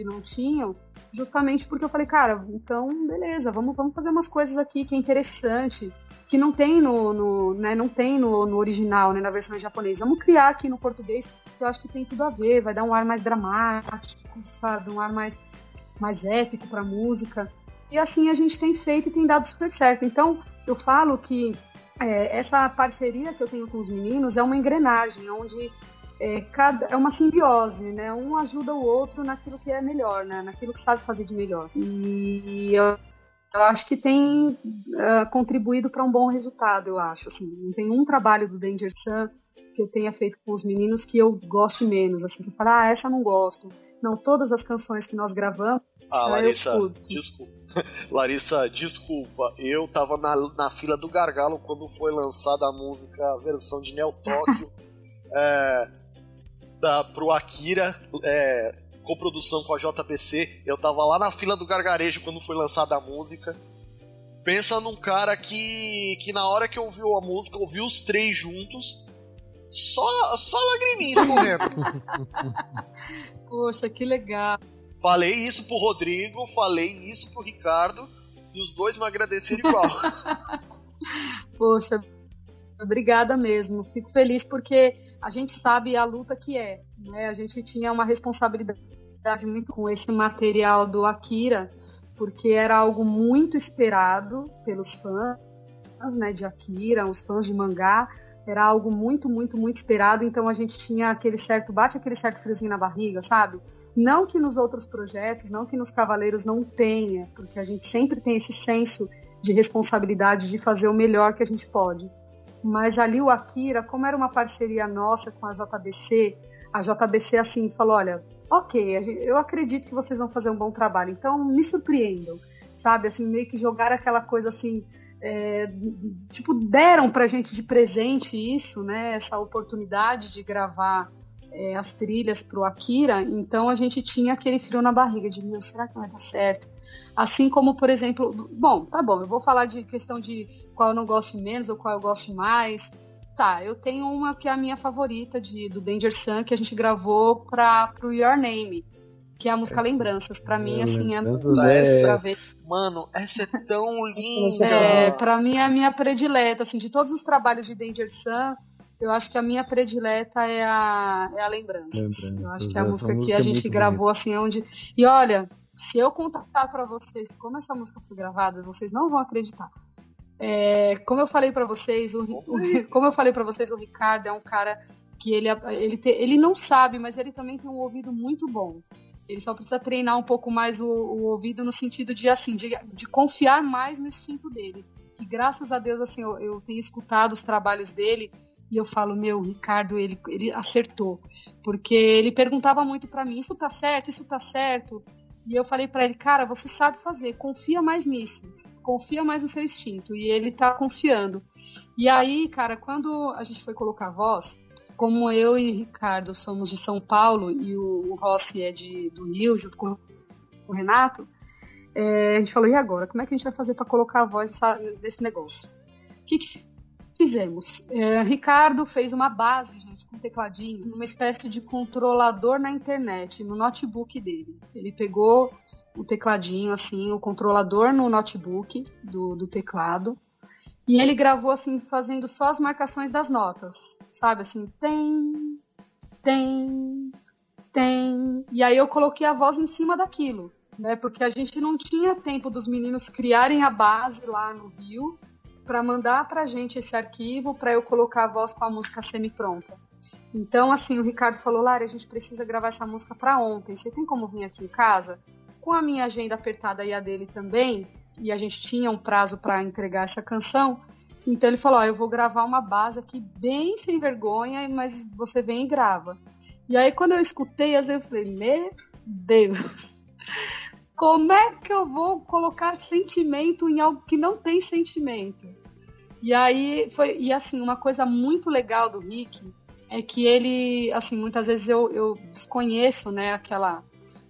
não tinham, justamente porque eu falei, cara, então beleza, vamos, vamos fazer umas coisas aqui que é interessante, que não tem no, no né, não tem no, no original, né, na versão japonesa. Vamos criar aqui no português que eu acho que tem tudo a ver, vai dar um ar mais dramático, sabe? Um ar mais, mais épico para a música. E assim a gente tem feito e tem dado super certo. Então, eu falo que é, essa parceria que eu tenho com os meninos é uma engrenagem, onde é, cada, é uma simbiose, né? Um ajuda o outro naquilo que é melhor, né? Naquilo que sabe fazer de melhor. E eu, eu acho que tem uh, contribuído para um bom resultado, eu acho. Assim, não tem um trabalho do Danger Sun que eu tenha feito com os meninos que eu goste menos, assim, que eu falo, ah, essa não gosto. Não, todas as canções que nós gravamos, ah, Larissa, desculpa. [laughs] Larissa, desculpa, eu tava na, na fila do gargalo quando foi lançada a música, a versão de Neo Tóquio [laughs] é, da, pro Akira, é, coprodução com a JBC. Eu tava lá na fila do gargarejo quando foi lançada a música. Pensa num cara que, que na hora que ouviu a música, ouviu os três juntos só, só lagriminha escorrendo. [laughs] Poxa, que legal. Falei isso pro Rodrigo, falei isso pro Ricardo, e os dois me agradeceram igual. [laughs] Poxa, obrigada mesmo. Fico feliz porque a gente sabe a luta que é. Né? A gente tinha uma responsabilidade muito com esse material do Akira, porque era algo muito esperado pelos fãs né, de Akira, os fãs de mangá era algo muito, muito, muito esperado, então a gente tinha aquele certo, bate aquele certo friozinho na barriga, sabe? Não que nos outros projetos, não que nos Cavaleiros não tenha, porque a gente sempre tem esse senso de responsabilidade de fazer o melhor que a gente pode. Mas ali o Akira, como era uma parceria nossa com a JBC, a JBC assim falou: olha, ok, eu acredito que vocês vão fazer um bom trabalho, então me surpreendam, sabe? Assim, meio que jogar aquela coisa assim é, tipo, deram pra gente de presente isso, né? Essa oportunidade de gravar é, as trilhas pro Akira, então a gente tinha aquele frio na barriga de, meu, será que vai dar certo? Assim como, por exemplo, bom, tá bom, eu vou falar de questão de qual eu não gosto menos ou qual eu gosto mais. Tá, eu tenho uma que é a minha favorita de, do Danger Sun, que a gente gravou para pro Your Name, que é a música Lembranças. Para mim, assim, é, é... Mano, essa é tão [laughs] linda. É, pra mim é a minha predileta, assim, de todos os trabalhos de Danger Sun, eu acho que a minha predileta é a, é a Lembranças. Eu acho que é a música que a é gente gravou, bonita. assim, onde... E olha, se eu contar para vocês como essa música foi gravada, vocês não vão acreditar. É, como eu falei para vocês, o, o, como eu falei para vocês, o Ricardo é um cara que ele, ele, te, ele não sabe, mas ele também tem um ouvido muito bom. Ele só precisa treinar um pouco mais o, o ouvido no sentido de assim, de, de, confiar mais no instinto dele. E graças a Deus, assim, eu, eu tenho escutado os trabalhos dele e eu falo, meu, Ricardo, ele, ele acertou. Porque ele perguntava muito para mim, isso tá certo, isso tá certo. E eu falei para ele, cara, você sabe fazer, confia mais nisso. Confia mais no seu instinto. E ele tá confiando. E aí, cara, quando a gente foi colocar a voz, como eu e Ricardo somos de São Paulo e o, o Rossi é de, do Rio, junto com o Renato, é, a gente falou, e agora? Como é que a gente vai fazer para colocar a voz dessa, desse negócio? O que, que fizemos? É, Ricardo fez uma base, gente, com um tecladinho, uma espécie de controlador na internet, no notebook dele. Ele pegou o tecladinho, assim, o controlador no notebook do, do teclado, e ele gravou assim, fazendo só as marcações das notas, sabe? Assim, tem, tem, tem. E aí eu coloquei a voz em cima daquilo, né? Porque a gente não tinha tempo dos meninos criarem a base lá no Rio para mandar pra gente esse arquivo para eu colocar a voz com a música semi-pronta. Então, assim, o Ricardo falou: Lara, a gente precisa gravar essa música para ontem. Você tem como vir aqui em casa? Com a minha agenda apertada e a dele também, e a gente tinha um prazo para entregar essa canção. Então ele falou, eu vou gravar uma base aqui bem sem vergonha, mas você vem e grava. E aí quando eu escutei, às vezes eu falei, meu Deus, como é que eu vou colocar sentimento em algo que não tem sentimento? E aí foi, e assim, uma coisa muito legal do Rick é que ele, assim, muitas vezes eu, eu desconheço, né, aquela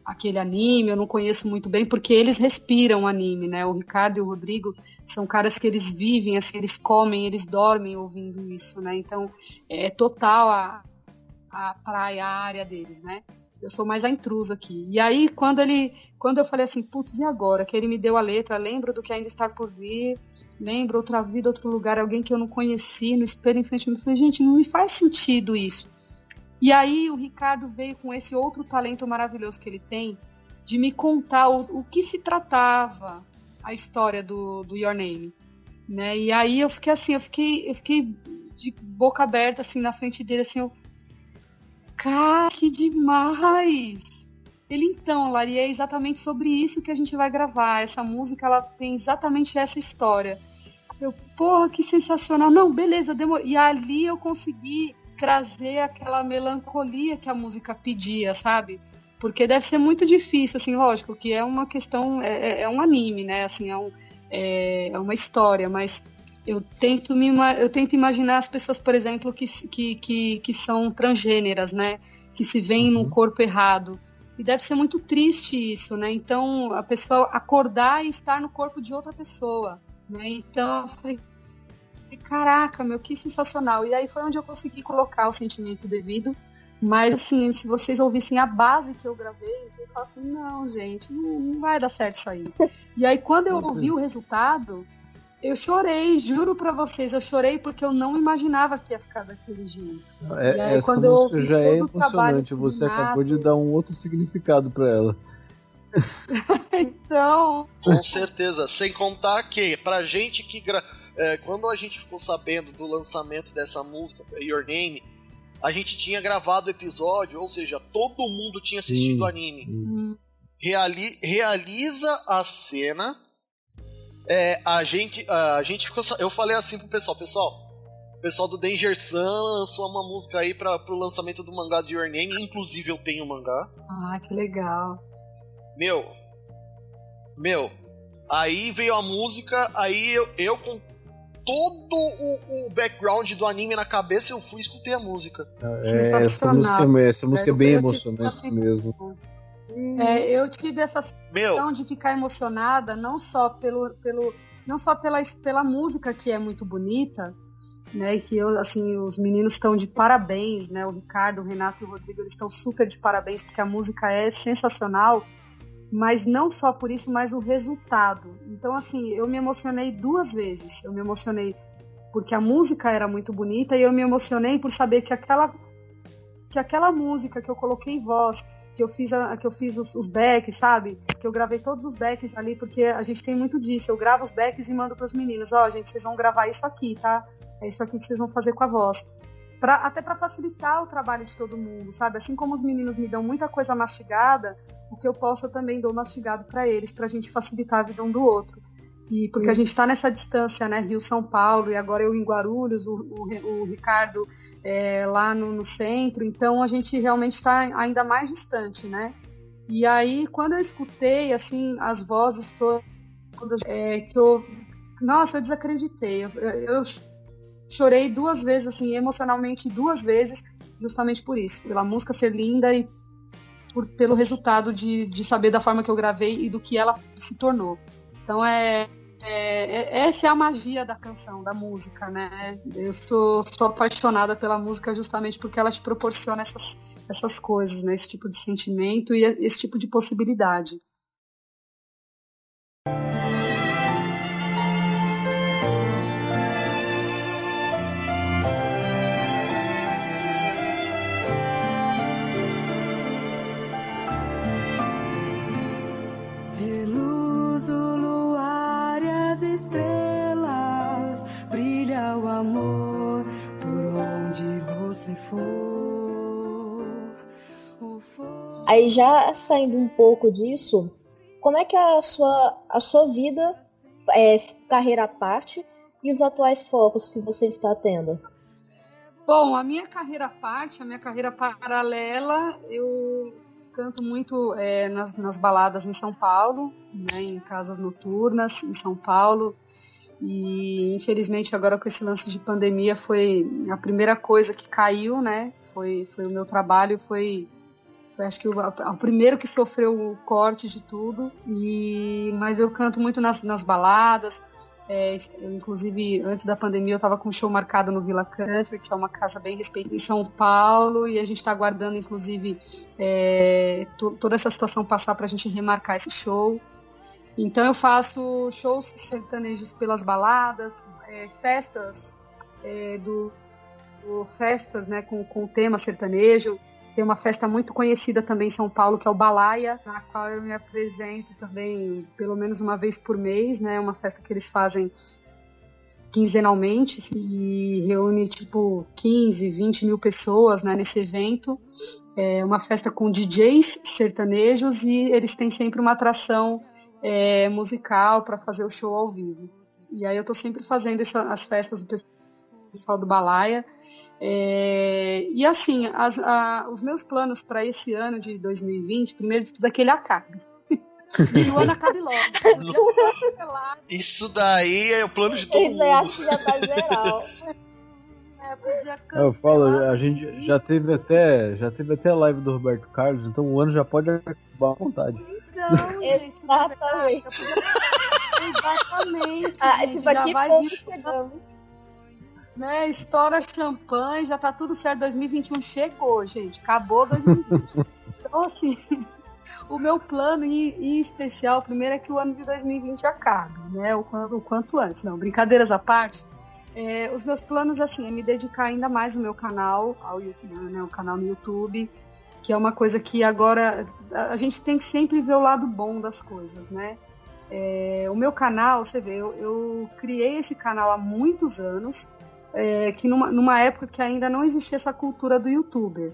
aquele anime, eu não conheço muito bem, porque eles respiram anime, né? O Ricardo e o Rodrigo são caras que eles vivem, assim, eles comem, eles dormem ouvindo isso, né? Então, é total a, a praia, a área deles, né? Eu sou mais a intrusa aqui. E aí, quando ele, quando eu falei assim, putz, e agora? Que ele me deu a letra, lembro do que ainda está por vir, lembro outra vida, outro lugar, alguém que eu não conheci, no espelho em frente a mim. Eu falei, gente, não me faz sentido isso. E aí o Ricardo veio com esse outro talento maravilhoso que ele tem de me contar o, o que se tratava a história do, do Your Name. Né? E aí eu fiquei assim, eu fiquei, eu fiquei de boca aberta assim na frente dele, assim, eu. Cara, que demais! Ele então, Lari, é exatamente sobre isso que a gente vai gravar. Essa música ela tem exatamente essa história. Eu, porra, que sensacional. Não, beleza, demorou. E ali eu consegui trazer aquela melancolia que a música pedia, sabe? Porque deve ser muito difícil, assim, lógico, que é uma questão, é, é um anime, né? Assim, é, um, é, é uma história, mas eu tento, me, eu tento imaginar as pessoas, por exemplo, que, que, que, que são transgêneras, né? Que se veem uhum. num corpo errado. E deve ser muito triste isso, né? Então, a pessoa acordar e estar no corpo de outra pessoa, né? Então, eu falei, caraca, meu, que sensacional. E aí foi onde eu consegui colocar o sentimento devido. Mas, assim, se vocês ouvissem a base que eu gravei, você fala assim, não, gente, não, não vai dar certo isso aí. E aí, quando eu ouvi o resultado, eu chorei, juro para vocês, eu chorei porque eu não imaginava que ia ficar daquele jeito. É, e aí, essa quando eu ouvi já todo é emocionante, você terminado- acabou de dar um outro significado para ela. [laughs] Então, Com certeza. Sem contar que, pra gente que. gra- é, quando a gente ficou sabendo do lançamento dessa música, Your Name, a gente tinha gravado o episódio, ou seja, todo mundo tinha assistido o anime. hum, Reali- realiza a cena. É, a gente, a gente ficou. Eu falei assim pro pessoal, pessoal. O pessoal do Danger Sun lançou uma música aí para pro lançamento do mangá de Your Name. Inclusive eu tenho o mangá. ah, que legal. Meu. Meu. Aí veio a música, aí eu, eu com todo o, o background do anime na cabeça, eu fui e escutei a música. É, essa Sensacional. música, é- essa música é bem Eu tive emocionante assim- mesmo. É, eu tive essa questão de ficar emocionada não só pelo, pelo não só pela, pela música que é muito bonita né e que eu, assim os meninos estão de parabéns né o Ricardo o Renato e o Rodrigo eles estão super de parabéns porque a música é sensacional mas não só por isso mas o resultado então assim eu me emocionei duas vezes eu me emocionei porque a música era muito bonita e eu me emocionei por saber que aquela que aquela música que eu coloquei em voz que eu fiz, a, que eu fiz os, os backs, sabe? Que eu gravei todos os backs ali, porque a gente tem muito disso. Eu gravo os backs e mando para os meninos. Ó, gente, vocês vão gravar isso aqui, tá? É isso aqui que vocês vão fazer com a voz. Pra, até para facilitar o trabalho de todo mundo, sabe? Assim como os meninos me dão muita coisa mastigada, o que eu posso eu também dou mastigado para eles, pra gente facilitar a vida um do outro. E porque a gente está nessa distância, né? Rio São Paulo, e agora eu em Guarulhos, o, o, o Ricardo é, lá no, no, centro, então a gente realmente está ainda mais distante, né? E aí, quando eu escutei, assim, as vozes todas, é, que eu. Nossa, eu desacreditei. Eu, eu chorei duas vezes, assim, emocionalmente duas vezes, justamente por isso, pela música ser linda e por, pelo resultado de, de saber da forma que eu gravei e do que ela se tornou. Então é, é, essa é a magia da canção, da música, né? Eu sou, sou apaixonada pela música justamente porque ela te proporciona essas, essas coisas, né? Esse tipo de sentimento e esse tipo de possibilidade. Você for. Aí já saindo um pouco disso, como é que a sua, a sua vida, é, carreira à parte, E os atuais focos que você está tendo? Bom, a minha carreira à parte, a minha carreira paralela, eu canto muito é, nas, nas baladas em São Paulo, né, em casas noturnas em São Paulo. E infelizmente agora com esse lance de pandemia foi a primeira coisa que caiu, né? Foi, foi o meu trabalho, foi, foi acho que o, o primeiro que sofreu o corte de tudo. E mas eu canto muito nas, nas baladas. É, eu, inclusive, antes da pandemia, eu estava com um show marcado no Villa Country, que é uma casa bem respeitada em São Paulo, e a gente está aguardando, inclusive, é, to, toda essa situação passar para a gente remarcar esse show. Então, eu faço shows sertanejos pelas baladas, é, festas é, do, do, festas né, com, com tema sertanejo. Tem uma festa muito conhecida também em São Paulo, que é o Balaia, na qual eu me apresento também pelo menos uma vez por mês, né? Uma festa que eles fazem quinzenalmente e reúne tipo 15, 20 mil pessoas né, nesse evento. É uma festa com DJs sertanejos e eles têm sempre uma atração é, musical para fazer o show ao vivo. E aí eu tô sempre fazendo essa, as festas do pessoal do Balaia. É, e assim, as, a, os meus planos para esse ano de 2020, primeiro de tudo é que ele acabe. [laughs] e o ano acabe logo. Isso daí é o plano de todo mundo. acho que já tá geral. [laughs] É, podia Eu falo, a gente e- já teve até já teve até a live do Roberto Carlos, então o ano já pode acabar à vontade. Então, [laughs] gente, Exatamente. Exatamente. Ah, gente, tipo, já aqui vai vir, chegamos. né? Estoura champanhe, já tá tudo certo. 2021 chegou, gente. Acabou 2020. [laughs] então, assim, o meu plano em, em especial, primeiro é que o ano de 2020 acabe, né? O quanto, o quanto antes. Não, brincadeiras à parte. É, os meus planos, assim, é me dedicar ainda mais no meu canal, ao né, o canal no YouTube, que é uma coisa que agora a a gente tem que sempre ver o lado bom das coisas, né? É, o meu canal, você vê, eu, eu criei esse canal há muitos anos, é, que numa, numa época que ainda não existia essa cultura do youtuber.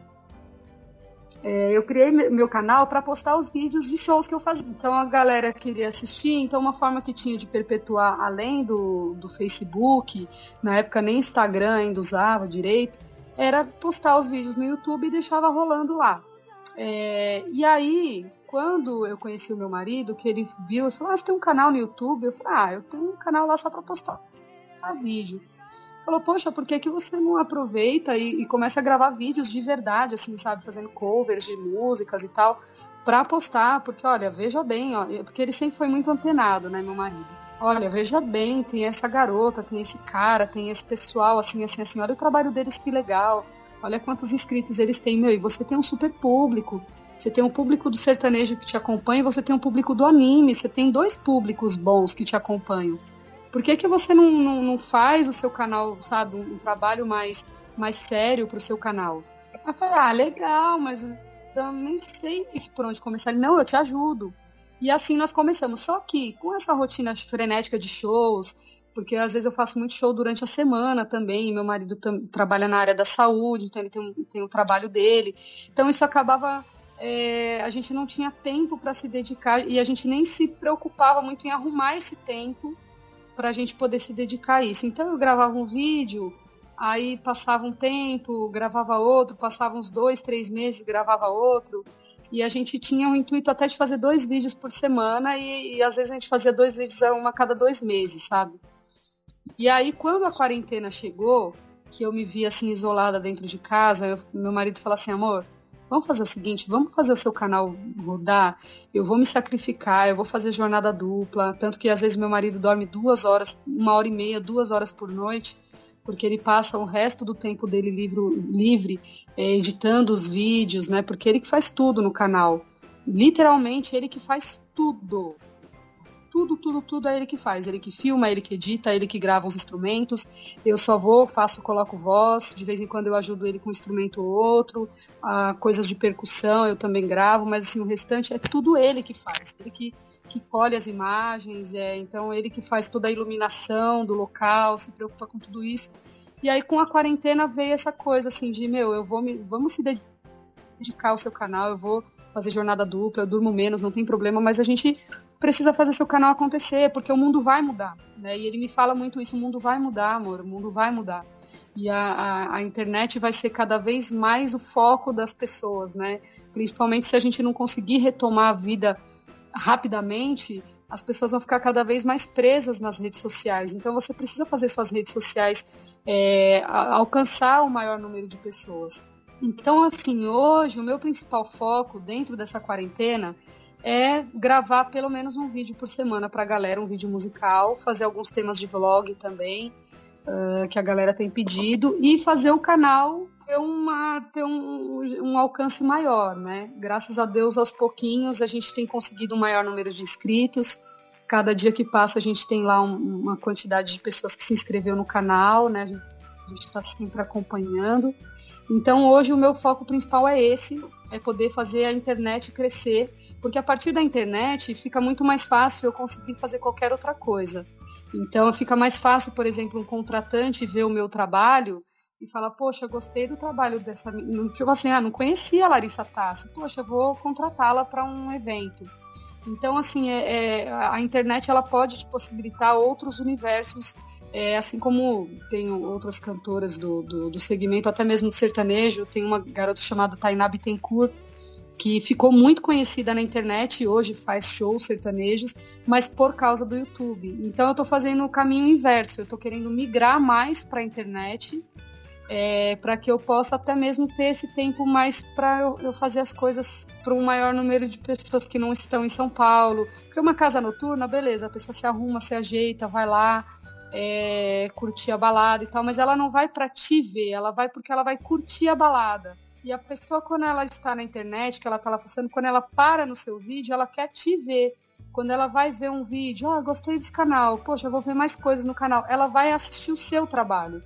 É, eu criei me- meu canal para postar os vídeos de shows que eu fazia. Então a galera queria assistir, então uma forma que tinha de perpetuar além do, do Facebook, na época nem Instagram ainda usava direito, era postar os vídeos no YouTube e deixava rolando lá. É, e aí, quando eu conheci o meu marido, que ele viu, ele falou: Ah, você tem um canal no YouTube? Eu falei: Ah, eu tenho um canal lá só para postar vídeo. Falou, poxa, por que, que você não aproveita e, e começa a gravar vídeos de verdade, assim, sabe, fazendo covers de músicas e tal, pra postar? Porque, olha, veja bem, ó, porque ele sempre foi muito antenado, né, meu marido. Olha, veja bem, tem essa garota, tem esse cara, tem esse pessoal, assim, assim, assim, olha o trabalho deles, que legal. Olha quantos inscritos eles têm, meu, e você tem um super público. Você tem um público do sertanejo que te acompanha você tem um público do anime. Você tem dois públicos bons que te acompanham. Por que, que você não, não, não faz o seu canal, sabe, um, um trabalho mais, mais sério pro seu canal? Aí eu ah, legal, mas eu nem sei por onde começar. Ele, não, eu te ajudo. E assim nós começamos. Só que com essa rotina frenética de shows, porque às vezes eu faço muito show durante a semana também, meu marido trabalha na área da saúde, então ele tem, tem o trabalho dele. Então isso acabava. é, a gente não tinha tempo para se dedicar e a gente nem se preocupava muito em arrumar esse tempo para a gente poder se dedicar a isso. Então eu gravava um vídeo, aí passava um tempo, gravava outro, passava uns dois, três meses, gravava outro. E a gente tinha o intuito até de fazer dois vídeos por semana e, e às vezes a gente fazia dois vídeos uma a cada dois meses, sabe? E aí quando a quarentena chegou, que eu me vi assim isolada dentro de casa, eu- meu marido falou assim, amor, vamos fazer o seguinte, vamos fazer o seu canal rodar, eu vou me sacrificar, eu vou fazer jornada dupla, tanto que às vezes meu marido dorme duas horas, uma hora e meia, duas horas por noite, porque ele passa o resto do tempo dele livre, livre eh, editando os vídeos, né? Porque ele que faz tudo no canal. Literalmente, ele que faz tudo. Tudo, tudo, tudo é ele que faz. Ele que filma, ele que edita, ele que grava os instrumentos. Eu só vou, faço, coloco voz. De vez em quando eu ajudo ele com um instrumento ou outro. Ah, coisas de percussão eu também gravo, mas assim, o restante é tudo ele que faz. Ele que, que colhe as imagens, é, então ele que faz toda a iluminação do local, se preocupa com tudo isso. E aí com a quarentena veio essa coisa assim de, meu, eu vou me, vamos se dedicar ao seu canal, eu vou fazer jornada dupla, eu durmo menos, não tem problema, mas a gente precisa fazer seu canal acontecer, porque o mundo vai mudar, né? E ele me fala muito isso, o mundo vai mudar, amor, o mundo vai mudar. E a, a, a internet vai ser cada vez mais o foco das pessoas, né? Principalmente se a gente não conseguir retomar a vida rapidamente, as pessoas vão ficar cada vez mais presas nas redes sociais. Então você precisa fazer suas redes sociais é, alcançar o maior número de pessoas. Então, assim, hoje o meu principal foco dentro dessa quarentena é gravar pelo menos um vídeo por semana pra galera, um vídeo musical, fazer alguns temas de vlog também, ah, que a galera tem pedido, e fazer o canal ter, uma, ter um, um alcance maior, né? Graças a Deus, aos pouquinhos, a gente tem conseguido um maior número de inscritos. Cada dia que passa, a gente tem lá um- uma quantidade de pessoas que se inscreveu no canal, né? A a gente está sempre acompanhando. Então, hoje, o meu foco principal é esse, é poder fazer a internet crescer, porque a partir da internet fica muito mais fácil eu conseguir fazer qualquer outra coisa. Então, fica mais fácil, por exemplo, um contratante ver o meu trabalho e falar, poxa, gostei do trabalho dessa. menina." Tipo assim, ah, não conhecia a Larissa Tassi, poxa, eu vou contratá-la para um evento. Então, assim, é, é, a internet ela pode te possibilitar outros universos, é, assim como tem outras cantoras do, do, do segmento, até mesmo do sertanejo. Tem uma garota chamada Tainá Bittencourt, que ficou muito conhecida na internet e hoje faz shows sertanejos, mas por causa do YouTube. Então, eu estou fazendo o caminho inverso, eu estou querendo migrar mais para a internet é, para que eu possa até mesmo ter esse tempo mais para eu, eu fazer as coisas para um maior número de pessoas que não estão em São Paulo. Porque uma casa noturna, beleza, a pessoa se arruma, se ajeita, vai lá, é, curtir a balada e tal, mas ela não vai para te ver, ela vai porque ela vai curtir a balada. E a pessoa, quando ela está na internet, que ela está lá quando ela para no seu vídeo, ela quer te ver. Quando ela vai ver um vídeo, ó, gostei desse canal, poxa, vou ver mais coisas no canal, ela vai assistir o seu trabalho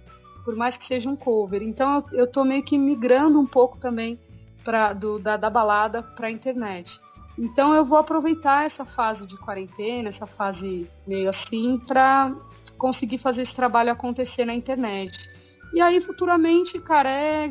por mais que seja um cover. Então eu, tô meio que migrando um pouco também pra, do, da, da balada para a internet. Então eu vou aproveitar essa fase de quarentena, essa fase meio assim, para conseguir fazer esse trabalho acontecer na internet. E aí futuramente, cara, é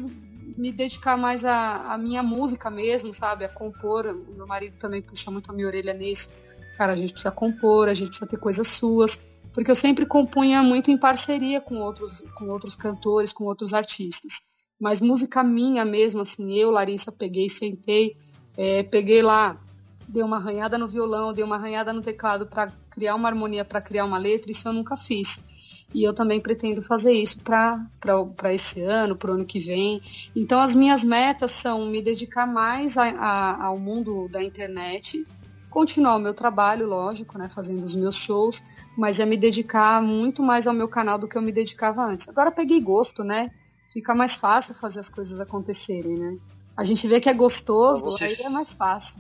me dedicar mais à, à minha música mesmo, sabe? A compor. O meu marido também puxa muito a minha orelha nisso. Cara, a gente precisa compor, a gente precisa ter coisas suas porque eu sempre compunha muito em parceria com outros, com outros cantores, com outros artistas. Mas música minha mesmo, assim, eu, Larissa, peguei, sentei, é, peguei lá, dei uma arranhada no violão, dei uma arranhada no teclado para criar uma harmonia, para criar uma letra, isso eu nunca fiz. E eu também pretendo fazer isso para esse ano, para o ano que vem. Então, as minhas metas são me dedicar mais a, a, ao mundo da internet, continuar o meu trabalho, lógico, né, fazendo os meus shows, mas é me dedicar muito mais ao meu canal do que eu me dedicava antes. Agora peguei gosto, né? Fica mais fácil fazer as coisas acontecerem, né? A gente vê que é gostoso, Pra vocês- aí é mais fácil.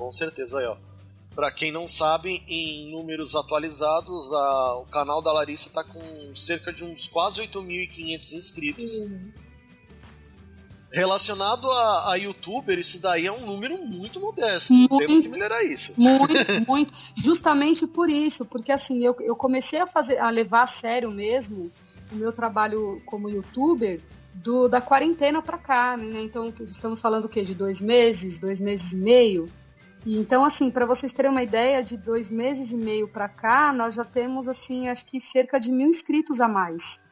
Com certeza, aí, ó. Pra quem não sabe, em números atualizados, a- o canal da Larissa tá com cerca de uns quase 8.500 inscritos. Relacionado a, a youtuber, isso daí é um número muito modesto. Muito. Temos que melhorar isso. Muito, [laughs] muito. Justamente por isso, porque assim, eu, eu comecei a fazer, a levar a sério mesmo o meu trabalho como youtuber do, da quarentena pra cá, né? Então, estamos falando o quê? De dois meses, dois meses e meio. E então, assim, para vocês terem uma ideia, de dois meses e meio pra cá, nós já temos, assim, acho que cerca de mil inscritos a mais.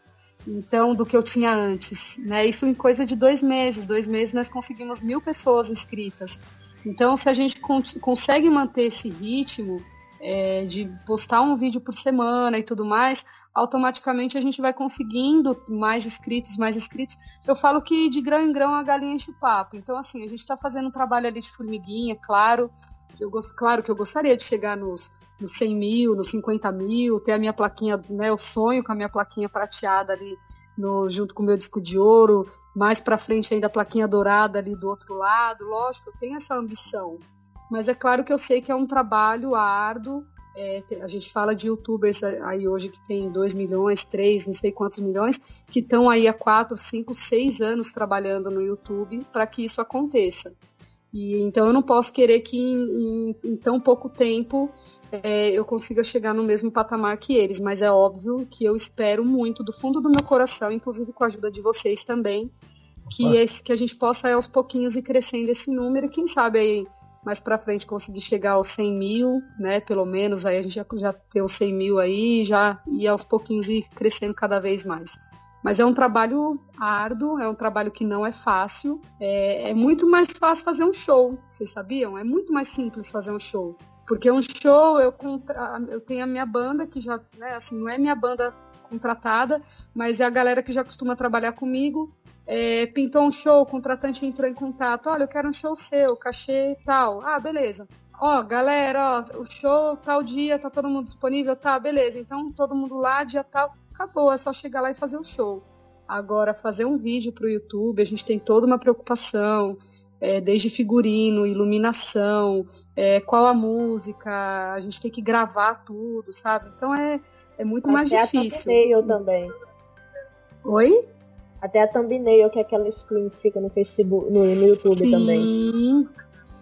Então, do que eu tinha antes, né? Isso em coisa de dois meses. Dois meses nós conseguimos mil pessoas inscritas. Então, se a gente con- consegue manter esse ritmo é, de postar um vídeo por semana e tudo mais, automaticamente a gente vai conseguindo mais inscritos, mais inscritos. Eu falo que de grão em grão a galinha enche o papo. Então, assim, a gente está fazendo um trabalho ali de formiguinha, claro. Eu gosto, claro que eu gostaria de chegar nos, nos 100 mil, nos 50 mil, ter a minha plaquinha, né? Eu sonho com a minha plaquinha prateada ali no, junto com o meu disco de ouro, mais pra frente ainda a plaquinha dourada ali do outro lado. Lógico, eu tenho essa ambição. Mas é claro que eu sei que é um trabalho árduo. É, a gente fala de youtubers aí hoje que tem 2 milhões, 3, não sei quantos milhões, que estão aí há 4, 5, 6 anos trabalhando no YouTube para que isso aconteça. E então eu não posso querer que em, em- em tão pouco tempo é, eu consiga chegar no mesmo patamar que eles, mas é óbvio que eu espero muito do fundo do meu coração, inclusive com a ajuda de vocês também, que, esse, que a gente possa aos pouquinhos ir crescendo esse número e quem sabe aí mais para frente conseguir chegar aos 100 mil, né? Pelo menos aí a gente já, já ter os 100 mil aí já e aos pouquinhos ir crescendo cada vez mais. Mas é um trabalho árduo, é um trabalho que não é fácil. É, é muito mais fácil fazer um show, vocês sabiam? É muito mais simples fazer um show. Porque um show, eu, contra... eu tenho a minha banda, que já, né, assim, não é minha banda contratada, mas é a galera que já costuma trabalhar comigo. É, pintou um show, o contratante entrou em contato. Olha, eu quero um show seu, cachê tal. Ah, beleza. Ó, galera, ó, o show tal dia, tá todo mundo disponível? Tá, beleza. Então, todo mundo lá, dia tal. Acabou, é só chegar lá e fazer o show. Agora, fazer um vídeo pro YouTube, a gente tem toda uma preocupação, é, desde figurino, iluminação, é, qual a música, a gente tem que gravar tudo, sabe? Então é, é muito mais Até difícil. A thumbnail também. Oi? Até a thumbnail, que é aquela screen que fica no Facebook, no, no YouTube Sim, também.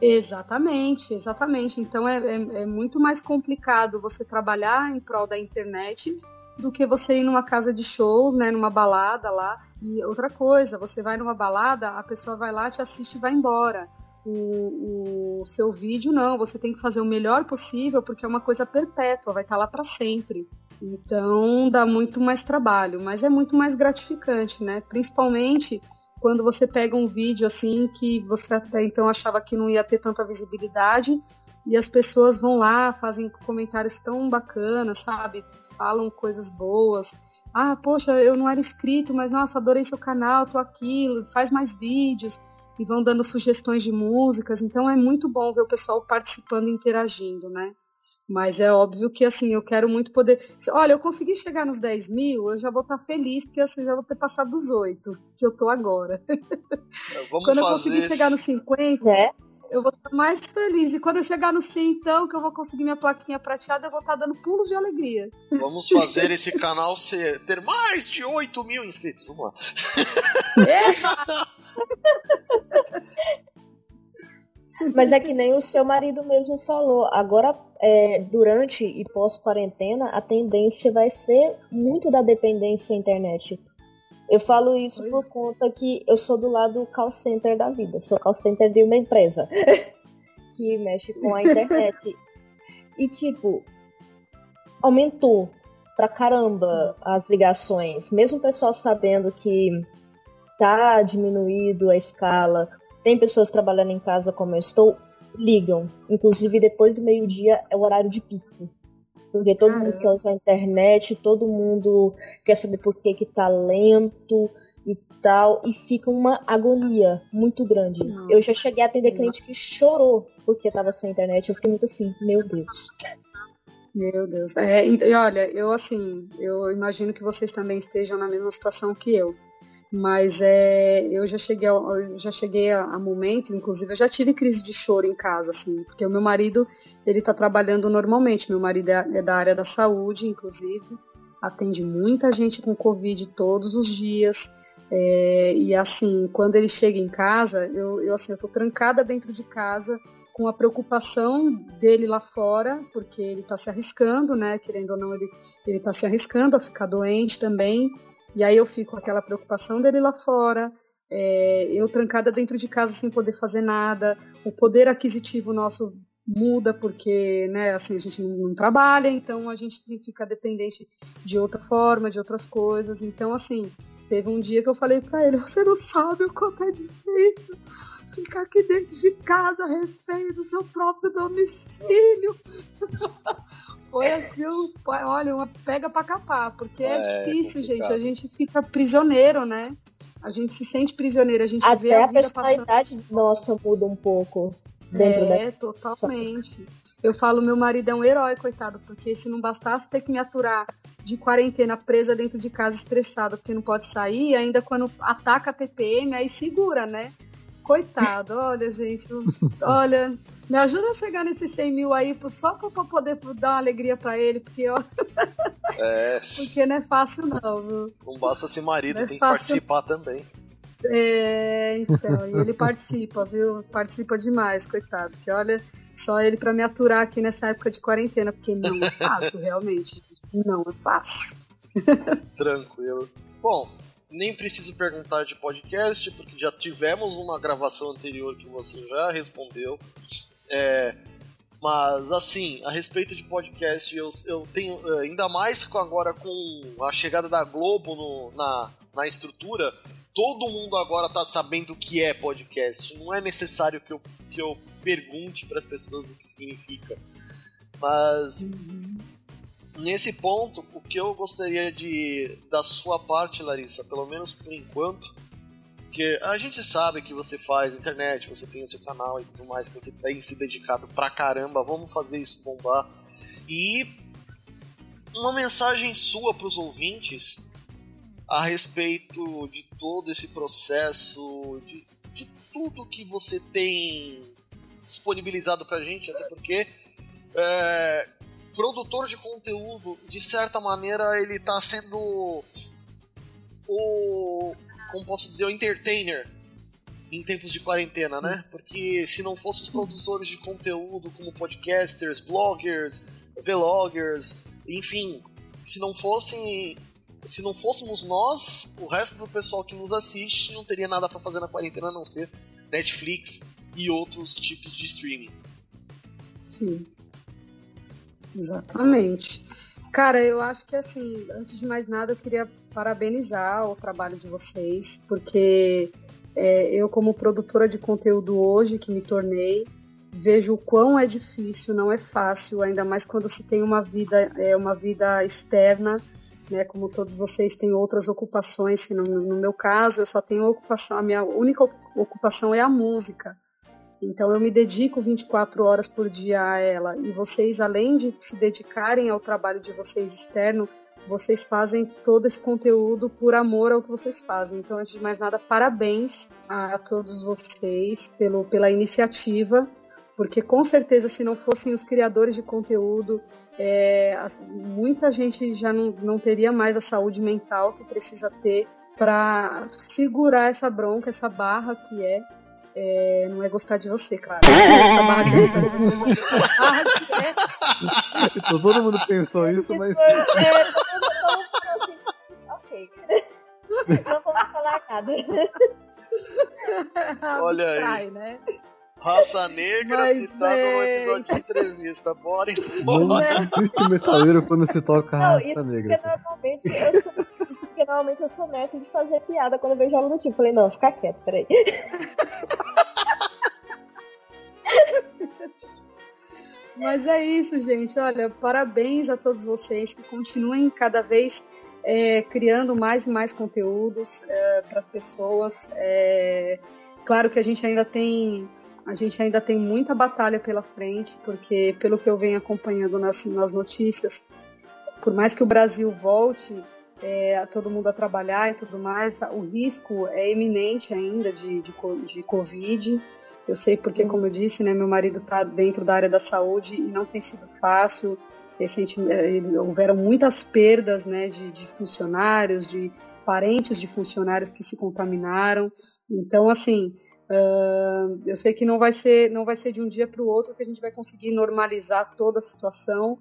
Exatamente, exatamente. Então é, é, é muito mais complicado você trabalhar em prol da internet do que você ir numa casa de shows, né, numa balada lá. E outra coisa, você vai numa balada, a pessoa vai lá, te assiste e vai embora. O, o seu vídeo não, você tem que fazer o melhor possível porque é uma coisa perpétua, vai estar lá para sempre. Então dá muito mais trabalho, mas é muito mais gratificante, né? Principalmente quando você pega um vídeo assim que você até então achava que não ia ter tanta visibilidade e as pessoas vão lá, fazem comentários tão bacanas, sabe? Falam coisas boas. Ah, poxa, eu não era inscrito, mas nossa, adorei seu canal, tô aqui, faz mais vídeos e vão dando sugestões de músicas. Então é muito bom ver o pessoal participando e interagindo, né? Mas é óbvio que assim, eu quero muito poder. Olha, eu consegui chegar nos 10 mil, eu já vou estar feliz, porque assim, já vou ter passado dos 8, que eu tô agora. Vamos Quando eu conseguir chegar nos 50, É? eu vou estar mais feliz. E quando eu chegar no 100, então, que eu vou conseguir minha plaquinha prateada, eu vou estar dando pulos de alegria. Vamos fazer esse canal ser, ter mais de 8 mil inscritos. Vamos lá. Eba! [laughs] Mas é que nem o seu marido mesmo falou. Agora, é, durante e pós-quarentena, a tendência vai ser muito da dependência à internet. Eu falo isso Pois por é. conta que eu sou do lado call center da vida. Sou call center de uma empresa [laughs] que mexe com a internet. E, tipo, aumentou pra caramba as ligações. Mesmo o pessoal sabendo que tá diminuído a escala, tem pessoas trabalhando em casa como eu estou, ligam. Inclusive, depois do meio-dia é o horário de pico. Porque todo mundo Caramba. quer usar a internet, todo mundo quer saber por que, que tá lento e tal. E fica uma agonia muito grande. Nossa. Eu já cheguei a atender cliente que chorou porque tava sem internet. Eu fiquei muito assim, meu Deus. Meu Deus. É, e olha, eu assim, eu imagino que vocês também estejam na mesma situação que eu. Mas é, eu já cheguei, ao- eu já cheguei a, a momentos, inclusive eu já tive crise de choro em casa, assim, porque o meu marido, ele tá trabalhando normalmente. Meu marido é, é da área da saúde, inclusive, atende muita gente com Covid todos os dias. É, e assim, quando ele chega em casa, eu, eu assim, eu tô trancada dentro de casa com a preocupação dele lá fora, porque ele está se arriscando, né? Querendo ou não, ele está se arriscando a ficar doente também. E aí eu fico com aquela preocupação dele lá fora, é, eu trancada dentro de casa sem poder fazer nada, o poder aquisitivo nosso muda porque, né, assim, a gente não, não trabalha, então a gente fica dependente de outra forma, de outras coisas. Então, assim, teve um dia que eu falei pra ele, você não sabe o quanto é difícil ficar aqui dentro de casa, refém do seu próprio domicílio. [laughs] Foi assim, olha, uma pega pra capar, porque é, É, difícil, gente. complicado. A gente fica prisioneiro, né? A gente se sente prisioneiro, a gente vê Até a a vida passando. personalidade nossa muda um pouco dentro É, dessa. totalmente. Eu falo, meu marido é um herói, coitado, porque se não bastasse ter que me aturar de quarentena presa dentro de casa estressada porque não pode sair, ainda quando ataca a TPM, aí segura, né? Coitado, olha, gente, os- [laughs] olha, me ajuda a chegar nesses 100 mil aí, só pra, pra poder dar uma alegria pra ele, porque, ó, É, [laughs] porque não é fácil não, viu? não basta ser marido, é tem que fácil. participar também. É, então, e ele participa, viu? Participa demais, coitado. Porque olha, só ele pra me aturar aqui nessa época de quarentena, porque não é fácil, [laughs] realmente. Não é fácil. Tranquilo. Bom, nem preciso perguntar de podcast, porque já tivemos uma gravação anterior que você já respondeu. É, mas, assim, a respeito de podcast, eu, eu tenho, eh, ainda mais agora com a chegada da Globo no- na, na estrutura, todo mundo agora tá sabendo o que é podcast. Não é necessário que eu, que eu pergunte para as pessoas o que significa. Mas, nesse ponto, o que eu gostaria de da sua parte, Larissa, pelo menos por enquanto, porque a gente sabe que você faz internet, você tem o seu canal e tudo mais, que você tem se dedicado pra caramba, vamos fazer isso bombar. E uma mensagem sua pros ouvintes a respeito de todo esse processo, de, de tudo que você tem disponibilizado pra gente, até porque é, produtor de conteúdo, de certa maneira, ele tá sendo o como posso dizer, o entertainer em tempos de quarentena, né? Porque se não fossem os produtores de conteúdo como podcasters, bloggers, vloggers, enfim, se não fossem se não fôssemos nós, o resto do pessoal que nos assiste não teria nada pra fazer na quarentena a não ser Netflix e outros tipos de streaming. Sim. Exatamente. Cara, eu acho que assim, antes de mais nada, eu queria parabenizar o trabalho de vocês, porque é, eu, como produtora de conteúdo hoje, que me tornei, vejo o quão é difícil, não é fácil, ainda mais quando se tem uma vida, é, uma vida externa, né? Como todos vocês têm outras ocupações, no, no meu caso, eu só tenho ocupação, a minha única ocupação é a música. Então eu me dedico 24 horas por dia a ela. E vocês, além de se dedicarem ao trabalho de vocês externo, vocês fazem todo esse conteúdo por amor ao que vocês fazem. Então, antes de mais nada, parabéns a todos vocês pelo, pela iniciativa, porque com certeza, se não fossem os criadores de conteúdo, é, muita gente já não, não teria mais a saúde mental que precisa ter para segurar essa bronca, essa barra que é é, não é gostar de você, claro. Essa barra de gostar de você, essa barra que é Então, todo mundo pensou isso, mas É, todo mundo- assim, ok. Não vamos falar nada. [laughs] Olha aí. Né? Raça Negra Mas, citada no é, episódio de entrevista. Bora não embora. [laughs] existe o metaleiro quando se toca Não, raça isso negra. porque normalmente eu sou, porque normalmente eu sou neto de fazer piada quando eu vejo algo do tipo. Falei, não, fica quieto, peraí. [laughs] Mas é isso, gente. Olha, parabéns a todos vocês que continuem cada vez é, criando mais e mais conteúdos para as pessoas. É, claro que a gente ainda tem a gente ainda tem muita batalha pela frente, porque pelo que eu venho acompanhando nas, nas notícias, por mais que o Brasil volte é, todo mundo a trabalhar e tudo mais, o risco é iminente ainda de, de, de Covid. Eu sei porque, como eu disse, né, meu marido está dentro da área da saúde e não tem sido fácil. Recente, eh, houveram muitas perdas né, de, de funcionários, de parentes de funcionários que se contaminaram. Então, assim, ah, eu sei que não vai ser, não vai ser de um dia para o outro que a gente vai conseguir normalizar toda a situação.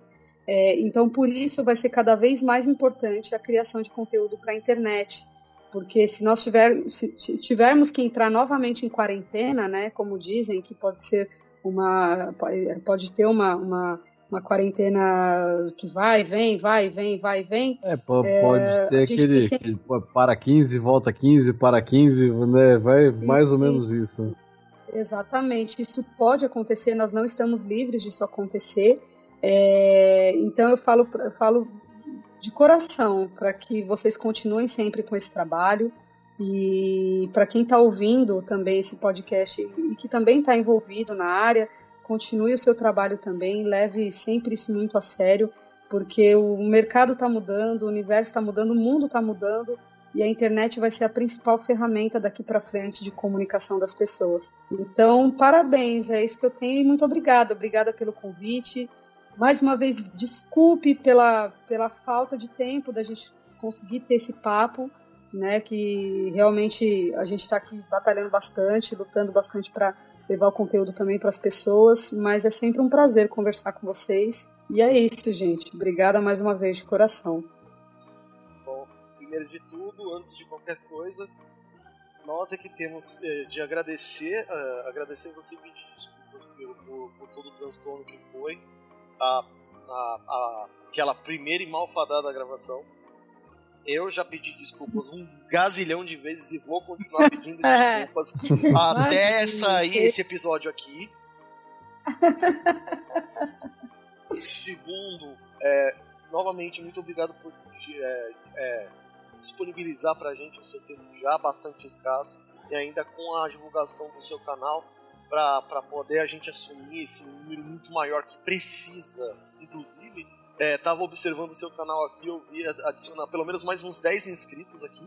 É, então, por isso, vai ser cada vez mais importante a criação de conteúdo para a internet. Porque se nós tiver, se tivermos que entrar novamente em quarentena, né, como dizem, que pode ser uma. pode ter uma, uma, uma quarentena que vai, vem, vai, vem, vai, vem. É, po- pode ter a gente aquele, tem aquele para 15, volta 15, para 15, né? Vai mais ou menos isso. Exatamente, isso pode acontecer, nós não estamos livres disso acontecer. É, então eu falo, eu falo de coração para que vocês continuem sempre com esse trabalho e para quem está ouvindo também esse podcast e que também está envolvido na área, continue o seu trabalho também, leve sempre isso muito a sério, porque o mercado está mudando, o universo está mudando, o mundo está mudando e a internet vai ser a principal ferramenta daqui para frente de comunicação das pessoas. Então, parabéns, é isso que eu tenho e muito obrigada. Obrigada pelo convite. Mais uma vez, desculpe pela, pela falta de tempo da gente conseguir ter esse papo, né? Que realmente a gente está aqui batalhando bastante, lutando bastante para levar o conteúdo também para as pessoas, mas é sempre um prazer conversar com vocês. E é isso, gente. Obrigada mais uma vez de coração. primeiro de tudo, antes de qualquer coisa, nós é que temos eh, de agradecer, eh, agradecer você e pedir desculpas por, por, por todo o transtorno que foi a, a, a- aquela primeira e malfadada gravação. Eu já pedi desculpas um gazilhão de vezes e vou continuar [laughs] pedindo desculpas até sair esse episódio aqui. Segundo, é, novamente, muito obrigado por é, é, disponibilizar pra gente o seu tempo já bastante escasso e ainda com a divulgação do seu canal para poder a gente assumir esse número muito maior que precisa. Inclusive, é, tava observando seu canal aqui, eu vi adicionar pelo menos mais uns 10 inscritos aqui.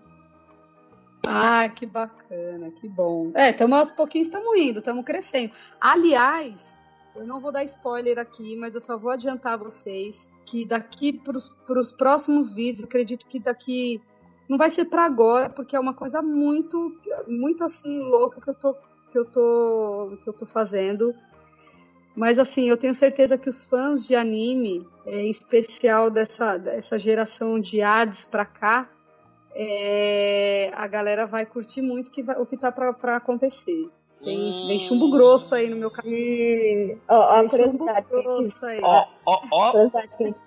Ah, que bacana, que bom. É, tamo, aos pouquinhos estamos indo, estamos crescendo. Aliás, eu não vou dar spoiler aqui, mas eu só vou adiantar a vocês que daqui para os próximos vídeos, acredito que daqui. Não vai ser para agora, porque é uma coisa muito, muito assim, louca que eu tô, que eu tô, que eu tô fazendo. Mas assim, eu tenho certeza que os fãs de anime, é, em especial dessa, dessa geração de Hades pra cá, é, a galera vai curtir muito que vai- o que tá pra, pra acontecer. Tem, tem chumbo grosso aí no meu. E, ó, ó, a Tem chumbo curiosidade aí. Ó, ó, ó, gente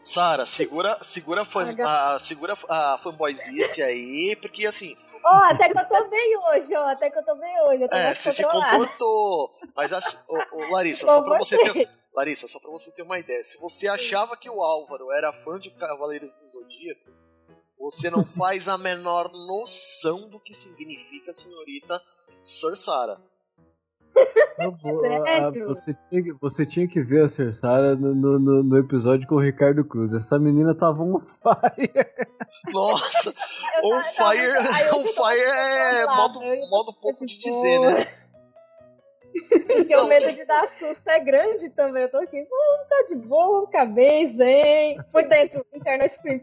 Sara, segura, segura, a fan, a, segura a fanboyzice aí, porque assim, Ó, até que eu tô bem hoje, ó. Até que eu tô bem hoje. Eu tô é, mais você se comportou. Mas assim, ô, ô, Larissa, só pra você ter. Larissa, só pra você ter uma ideia, se você achava que o Álvaro era fã de Cavaleiros do Zodíaco, você não faz a menor noção do que significa a senhorita Sir Sara. Eu [laughs] vou- a- a- Sério? você, tinha, que- você tinha que ver a Cersara no, no, no- no episódio com o Ricardo Cruz. Essa menina tava um fire. [laughs] Nossa, Eu on fire, eu on fire é modo, eu- modo pouco de dizer, né? Porque o medo de dar susto é grande também. Eu tô aqui, vamos tá de boa, vou ficar bem, zen. Fui dentro internet screen.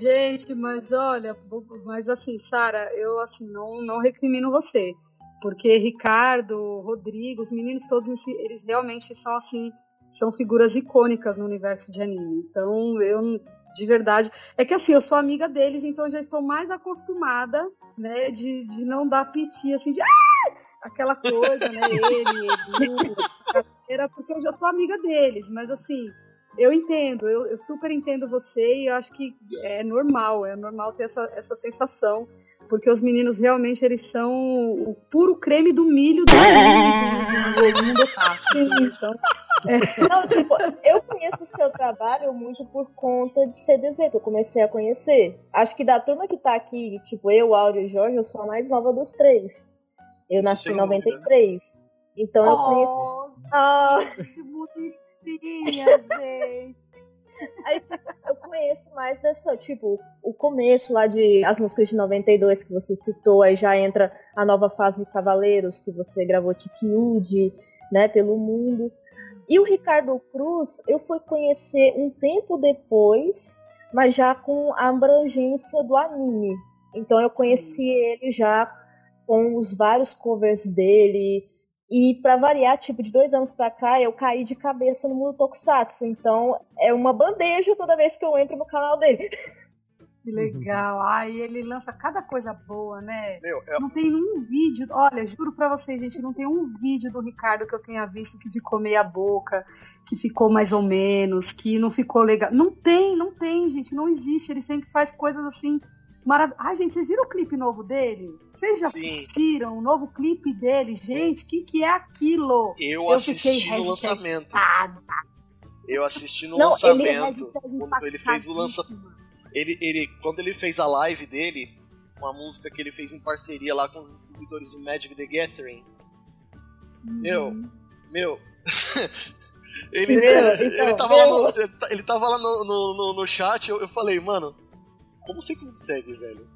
Gente, mas olha, mas assim, Sara, eu assim não não recrimino você, porque Ricardo, Rodrigo, os meninos todos em si, eles realmente são assim, são figuras icônicas no universo de anime. Então, eu de verdade, é que assim, eu sou amiga deles, então eu já estou mais acostumada, né, de, de não dar piti assim de ah! aquela coisa, né, ele, era porque eu já sou amiga deles, mas assim, eu entendo, eu, eu super entendo você e eu acho que é normal, é normal ter essa, essa sensação, porque os meninos realmente eles são o puro creme do milho do anime do, do mundo otaku. Então, Não, tipo, eu conheço o seu trabalho muito por conta de CDZ, que eu comecei a conhecer. Acho que da turma que tá aqui, tipo, eu, Áureo e Jorge, eu sou a mais nova dos três. Eu Isso nasci sem em dúvida. 93. Então eu conheço. oh, Ah, que bonitinha, gente. Aí, tipo, eu conheço mais dessa, tipo, o começo lá de As Músicas de 92 que você citou, aí já entra a nova fase de Cavaleiros, que você gravou Tikiude, né, pelo mundo. E o Ricardo Cruz, eu fui conhecer um tempo depois, mas já com a abrangência do anime. Então eu conheci ele já com os vários covers dele, e pra variar, tipo, de dois anos pra cá, eu caí de cabeça no mundo Tokusatsu. Então, é uma bandeja toda vez que eu entro no canal dele. [laughs] Que legal. Ai, ele lança cada coisa boa, né? Meu, é, Não tem um vídeo, olha, juro pra vocês, gente, não tem um vídeo do Ricardo que eu tenha visto que ficou meia boca, que ficou mais ou menos, que não ficou legal. Não tem, não tem, gente, não existe. Ele sempre faz coisas assim maravilhosas. Ai, gente, vocês viram o clipe novo dele? Vocês já Sim. assistiram o novo clipe dele? Gente, o que, que é aquilo? eu, Eu assisti no lançamento. Ah, Eu assisti no Não, lançamento. hashtag quando ele fez o lança- impactadíssima. Ele, ele, quando ele fez a live dele, uma música que ele fez em parceria lá com os distribuidores do Magic the Gathering, Meu, Uhum. meu. [laughs] ele, Meu, ele, então, tava lá, meu. no, ele tava lá no, no, no, chat, eu, eu falei, mano, como você consegue, velho?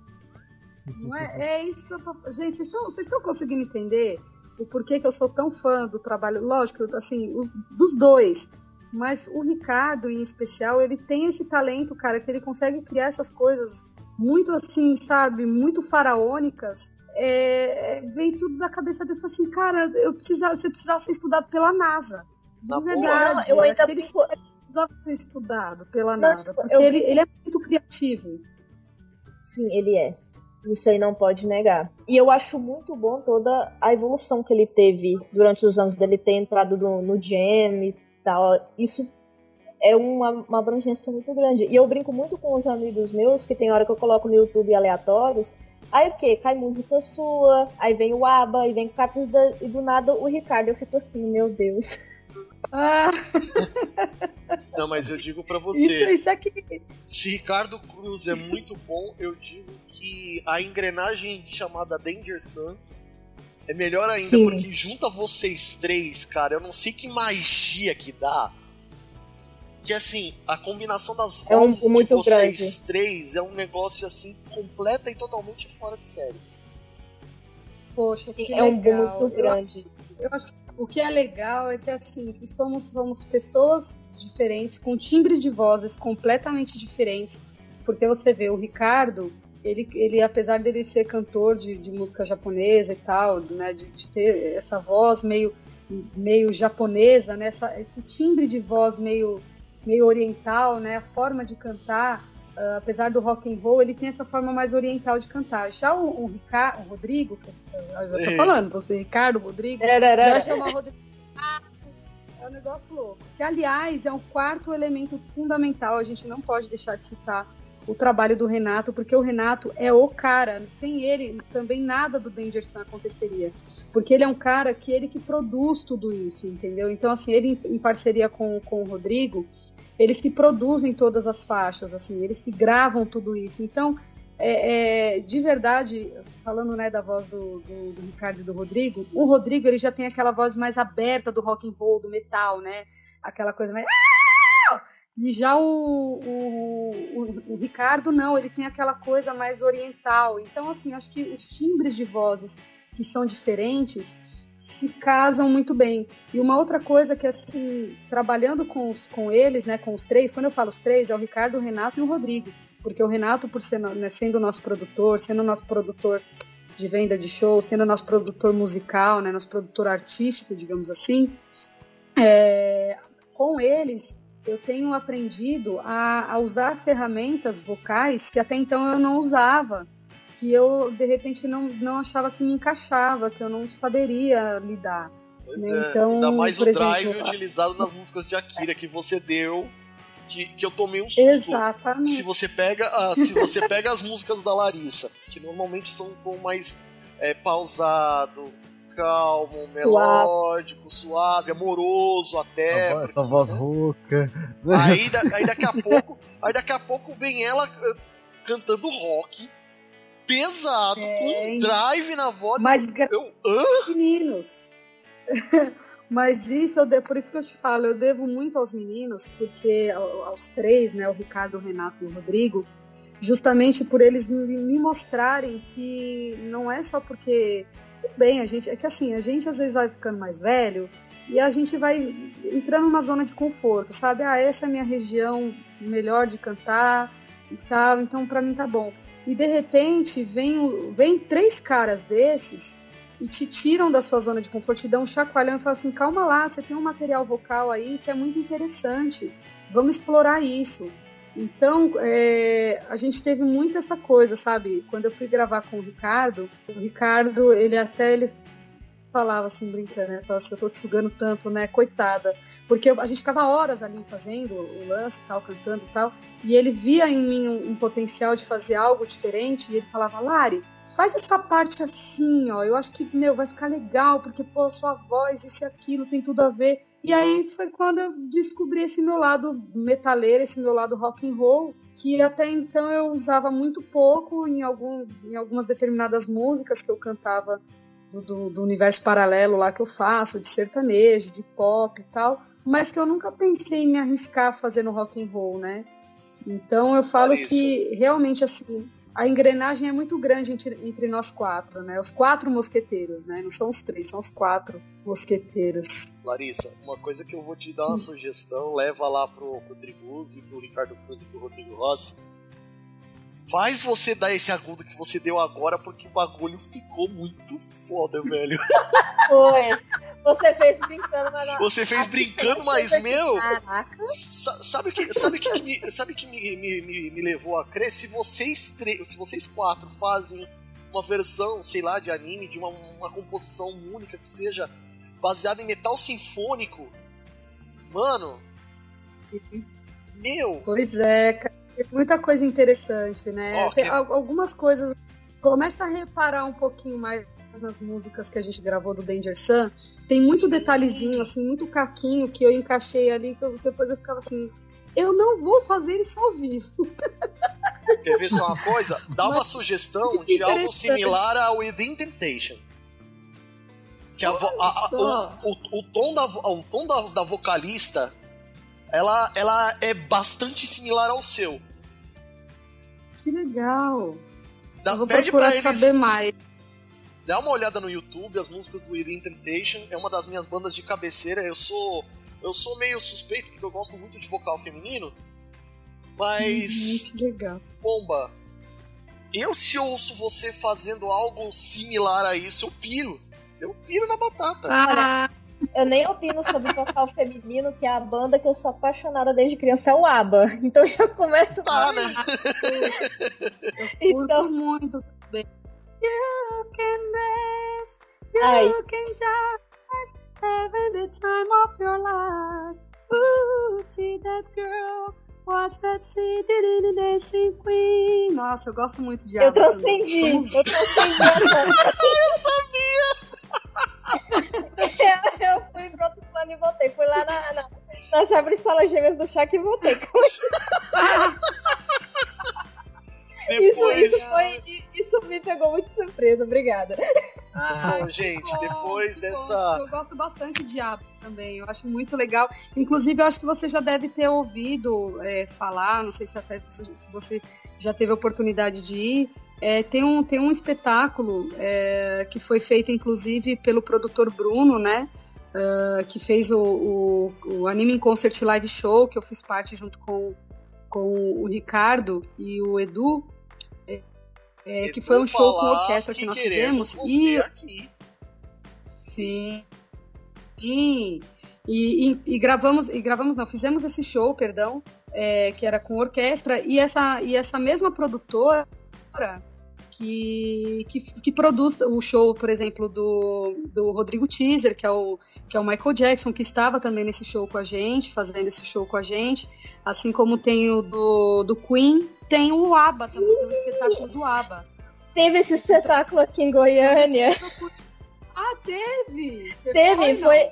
Não é, é isso que eu tô. Gente, vocês estão, vocês estão conseguindo entender o porquê que eu sou tão fã do trabalho? Lógico, assim, os- dos dois. Mas o Ricardo, em especial, ele tem esse talento, cara, que ele consegue criar essas coisas muito assim, sabe, muito faraônicas. É, é, vem tudo da cabeça dele. Assim, cara, eu precisava, você precisava ser estudado pela NASA. De verdade. Não, eu ainda aqueles fico- precisava ser estudado pela Não, nada, tipo, porque ele, ele é muito criativo. Sim, ele é. Isso aí não pode negar. E eu acho muito bom toda a evolução que ele teve durante os anos dele ter entrado no, no jam e tal. Isso é uma, uma abrangência muito grande. E eu brinco muito com os amigos meus, que tem hora que eu coloco no YouTube aleatórios. Aí o quê? Cai música sua, aí vem o ABBA, aí vem Capes e do nada o Ricardo. Eu fico assim, meu Deus. Ah, [laughs] Não, mas eu digo pra isso, você, isso é que. se Ricardo Cruz é muito bom, eu digo que a engrenagem chamada Danger Sun é melhor ainda, Sim. porque junta vocês três, cara, eu não sei que magia que dá. Que assim, a combinação das É um vozes muito de vocês grande. três é um negócio assim completa e totalmente fora de série. Poxa, que é um boom legal. muito Eu- grande. Eu acho que o que é legal é que assim, que somos, somos pessoas diferentes, com timbre de vozes completamente diferentes. Porque você vê o Ricardo, ele, ele apesar dele ser cantor de, de música japonesa e tal, né, de, de ter essa voz meio, meio japonesa, né, essa, esse timbre de voz meio, meio oriental, né, a forma de cantar, ah, apesar do rock and roll, ele tem essa forma mais oriental de cantar. Já o, o, Rica- o Rodrigo, que eu É. tô falando, você, Ricardo, Rodrigo, já chamar Rodrigo. É um negócio louco. Que, aliás, é um quarto elemento fundamental. A gente não pode deixar de citar o trabalho do Renato, porque o Renato é o cara. Sem ele, também nada do Danger Sun aconteceria. Porque ele é um cara que ele que produz tudo isso, entendeu? Então, assim, ele em parceria com, com o Rodrigo, eles que produzem todas as faixas, assim, eles que gravam tudo isso. Então, é, é, de verdade, falando né, da voz do, do, do Ricardo e do Rodrigo, o Rodrigo ele já tem aquela voz mais aberta do rock and roll, do metal, né? Aquela coisa mais. E já o, o, o, o Ricardo, não, ele tem aquela coisa mais oriental. Então, assim, acho que os timbres de vozes que são diferentes se casam muito bem. E uma outra coisa que, assim, trabalhando com, os, com eles, né, com os três, quando eu falo os três, é o Ricardo, o Renato e o Rodrigo. Porque o Renato, por ser, né, sendo nosso produtor, sendo nosso produtor de venda de show, sendo nosso produtor musical, né, nosso produtor artístico, digamos assim, é, com eles eu tenho aprendido a, a usar ferramentas vocais que até então eu não usava, que eu de repente não, não achava que me encaixava, que eu não saberia lidar. Pois Né, é, então, ainda mais o drive exemplo, utilizado nas músicas de Akira que você deu, que, que eu tomei um susto. Exatamente. Se você pega, ah, se você pega as músicas da Larissa, que normalmente são um tom mais é, pausado, calmo, Suave. melódico, suave, amoroso até. Voz- porque, voz né? rouca. Aí, da- aí daqui a pouco, aí daqui a pouco vem ela eh, cantando rock pesado, É, com um drive na voz. Mas Eu, meninos. [laughs] Mas isso, eu por isso que eu te falo, eu devo muito aos meninos, porque ao- aos três, né, o Ricardo, o Renato e o Rodrigo, justamente por eles me me mostrarem que não é só porque tudo bem, a gente é que assim, a gente às vezes vai ficando mais velho e a gente vai entrando numa zona de conforto, sabe? Ah, essa é a minha região melhor de cantar e tal, então pra mim tá bom. E de repente vem, vem três caras desses e te tiram da sua zona de conforto, te dão um chacoalhão e falam assim: calma lá, você tem um material vocal aí que é muito interessante, vamos explorar isso. Então, é, a gente teve muito essa coisa, sabe? Quando eu fui gravar com o Ricardo, o Ricardo, ele até ele falava assim, brincando, né? Falava assim, eu tô te sugando tanto, né? Coitada. Porque a gente ficava horas ali fazendo o lance e tal, cantando e tal, e ele via em mim um, um potencial de fazer algo diferente, e ele falava, Lari, faz essa parte assim, ó. Eu acho que, meu, vai ficar legal, porque, pô, sua voz, isso e aquilo, tem tudo a ver. E aí foi quando eu descobri esse meu lado metaleiro, esse meu lado rock and roll, que até então eu usava muito pouco em, algum, em algumas determinadas músicas que eu cantava do, do, do universo paralelo lá que eu faço, de sertanejo, de pop e tal, mas que eu nunca pensei em me arriscar a fazer no rock and roll, né? Então eu falo Larissa. que realmente assim a engrenagem é muito grande entre, entre nós quatro, né? Os quatro mosqueteiros, né? Não são os três, são os quatro mosqueteiros. Larissa, uma coisa que eu vou te dar uma sugestão, leva lá pro Rodrigo e pro Ricardo Cruz e pro Rodrigo Rossi. Faz você dar esse agudo que você deu agora, porque o bagulho ficou muito foda, velho. [laughs] Foi. Você fez brincando, mas não. Você fez brincando, mas, meu. Sabe o que, sabe que, me, sabe que me, me, me, me levou a crer? Se vocês, tre- se vocês quatro fazem uma versão, sei lá, de anime, de uma, uma composição única que seja baseada em metal sinfônico, mano, meu, Pois é, cara. Tem muita coisa interessante, né? Ó, Tem algumas coisas. Começa a reparar um pouquinho mais nas músicas que a gente gravou do Danger Sun. Tem muito Sim. detalhezinho, assim, muito caquinho que eu encaixei ali, que eu- depois eu ficava assim. Eu não vou fazer isso ao vivo. quer ver só uma coisa? [laughs] Dá uma sugestão de algo similar ao Within Temptation. Que a a- a- o, o, o tom, da, o tom da, da vocalista ela, ela é bastante similar ao seu. Que legal. Dá, eu vou pede procurar pra eles saber mais. Dá uma olhada no YouTube, as músicas do Within Temptation é uma das minhas bandas de cabeceira. Eu sou eu sou meio suspeito porque eu gosto muito de vocal feminino, mas Uhum, que legal. pomba, eu se ouço você fazendo algo similar a isso, eu piro. Eu piro na batata. Ah, Eu nem opino sobre vocal feminino, que é a banda que eu sou apaixonada desde criança, é o ABBA. Então já começa Tá, né? eu curto Então- muito também. You can dance, you Ai. can jive, having the time of your life. Ooh, see that girl, watch that see, did dancing queen. Nossa, eu gosto muito de Eu ABBA também. transcendi, eu transcendi a banda. [laughs] eu, eu fui pro outro plano e voltei. Fui lá na, na, nas árvores salas gêmeas do Chaco e voltei. Isso, Depois, isso, foi, isso me pegou muito surpresa, obrigada. Ai, Bom, gente, bom, depois dessa bom. Eu gosto bastante de ABBA também, eu acho muito legal. Inclusive, eu acho que você já deve ter ouvido é, falar, não sei se até se se você já teve a oportunidade de ir. É, tem, um, tem um espetáculo é, que foi feito, inclusive, pelo produtor Bruno, né? é, que fez o, o, o Anime Concert Live Show, que eu fiz parte junto com, com o Ricardo e o Edu. é, é, que foi um show com orquestra que, nós queremos fizemos. E aqui. Sim. Sim. E, e, e gravamos, e gravamos, não, fizemos esse show, perdão, é, que era com orquestra, e essa, e essa mesma produtora que, que, que produz o show, por exemplo, do, do Rodrigo Teaser, que é, o, que é o Michael Jackson, que estava também nesse show com a gente, fazendo esse show com a gente, assim como tem o do, do Queen, tem o ABBA também, tem o espetáculo do ABBA. Teve esse espetáculo aqui em Goiânia. Ah, teve! Você Teve, não? foi.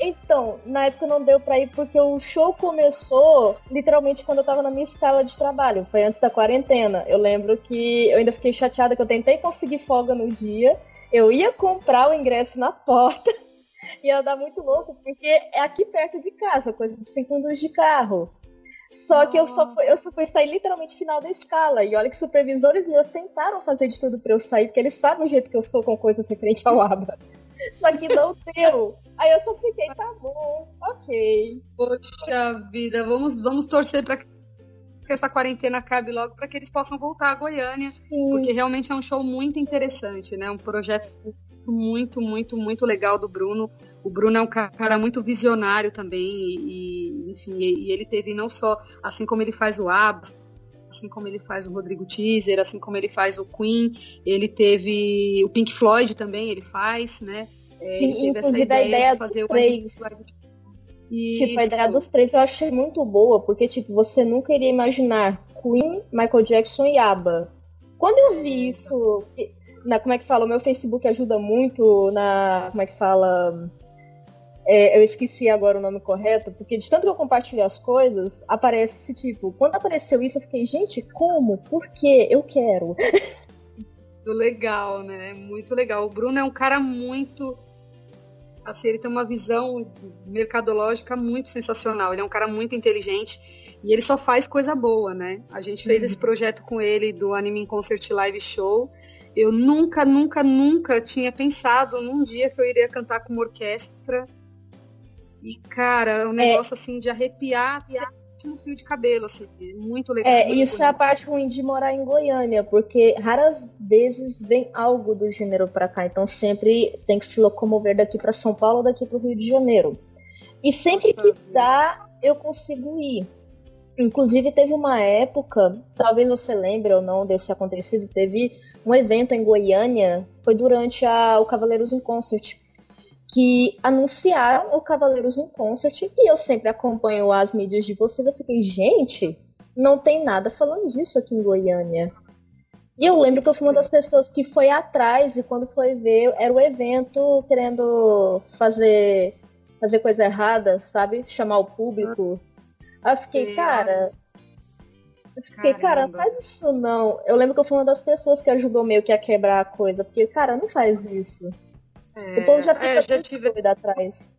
Então, na época não deu pra ir porque o show começou literalmente quando eu tava na minha escala de trabalho. Foi antes da quarentena. Eu lembro que eu ainda fiquei chateada que eu tentei conseguir folga no dia. Eu ia comprar o ingresso na porta. [laughs] Ia dar muito louco, porque é aqui perto de casa, coisa de 5 minutos de carro. Só que eu só, fui, eu só fui sair literalmente final da escala. E olha que supervisores meus tentaram fazer de tudo pra eu sair, porque eles sabem o jeito que eu sou com coisas referentes ao [laughs] ABA. Só que não deu. Aí eu só fiquei, tá bom, ok. Poxa vida, vamos, vamos torcer para que essa quarentena acabe logo para que eles possam voltar a Goiânia, Sim. porque realmente é um show muito interessante, né? Um projeto muito, muito, muito legal do Bruno. O Bruno é um ca- cara muito visionário também e, enfim, e, ele teve não só assim como ele faz o ABBA, assim como ele faz o Rodrigo Teaser, assim como ele faz o Queen, ele teve o Pink Floyd também, ele faz, né? É, Sim, ele teve essa inclusive a ideia de fazer dos três. Tipo, a ideia dos três eu achei muito boa, porque, tipo, você nunca iria imaginar Queen, Michael Jackson e ABBA. Quando eu vi isso, na, como é que fala? O meu Facebook ajuda muito na. Como é que fala? É, eu esqueci agora o nome correto, porque de tanto que eu compartilho as coisas, aparece tipo, quando apareceu isso, eu fiquei, gente, como? Por quê? Eu quero. Legal, né? Muito legal. O Bruno é um cara muito. Assim, ele tem uma visão mercadológica muito sensacional. Ele é um cara muito inteligente e ele só faz coisa boa, né? A gente fez esse projeto com ele do Anime in Concert Live Show. Eu nunca, nunca, nunca tinha pensado num dia que eu iria cantar com uma orquestra. E, cara, é um negócio assim de arrepiar, ótimo fio de cabelo, assim, muito legal. É, muito isso é a bonito. parte ruim de morar em Goiânia, porque raras vezes vem algo do gênero pra cá, então sempre tem que se locomover daqui pra São Paulo ou daqui pro Rio de Janeiro. E sempre Nossa que dá, eu consigo ir. Inclusive teve uma época, talvez você lembre ou não desse acontecido, teve um evento em Goiânia, foi durante a, o Cavaleiros in Concert, que anunciaram o Cavaleiros in Concert e eu sempre acompanho as mídias de vocês. Eu fiquei, gente, não tem nada falando disso aqui em Goiânia. E eu lembro que eu fui uma das pessoas que foi atrás e quando foi ver, era o evento querendo fazer fazer coisa errada, sabe? Chamar o público. Aí eu fiquei, cara. Eu fiquei, cara, não Caramba. faz isso não. Eu lembro que eu fui uma das pessoas que ajudou meio que a quebrar a coisa. Porque, cara, não faz isso. É, o povo já fica é, já, tive- atrás.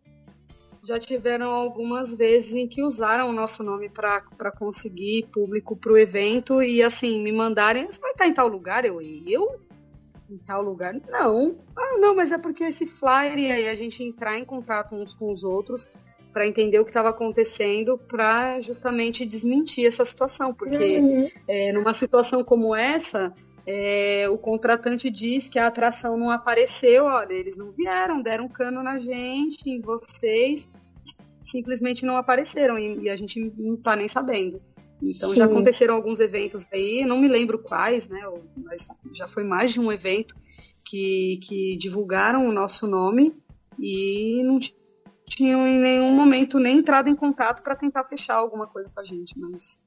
já tiveram algumas vezes em que usaram o nosso nome para conseguir público para o evento e assim, me mandarem, você vai estar em tal lugar? Eu, eu? Em tal lugar? Não. Ah, não, mas é porque esse flyer e aí a gente entrar em contato uns com os outros para entender o que estava acontecendo para justamente desmentir essa situação, porque Uhum. é, numa situação como essa, é, o contratante diz que a atração não apareceu, olha, eles não vieram, deram cano na gente, em vocês, simplesmente não apareceram e, e a gente não tá nem sabendo. Então já Sim. aconteceram alguns eventos aí, não me lembro quais, né? Mas já foi mais de um evento que, que divulgaram o nosso nome e não ti- tinham em nenhum momento nem entrado em contato para tentar fechar alguma coisa com a gente, mas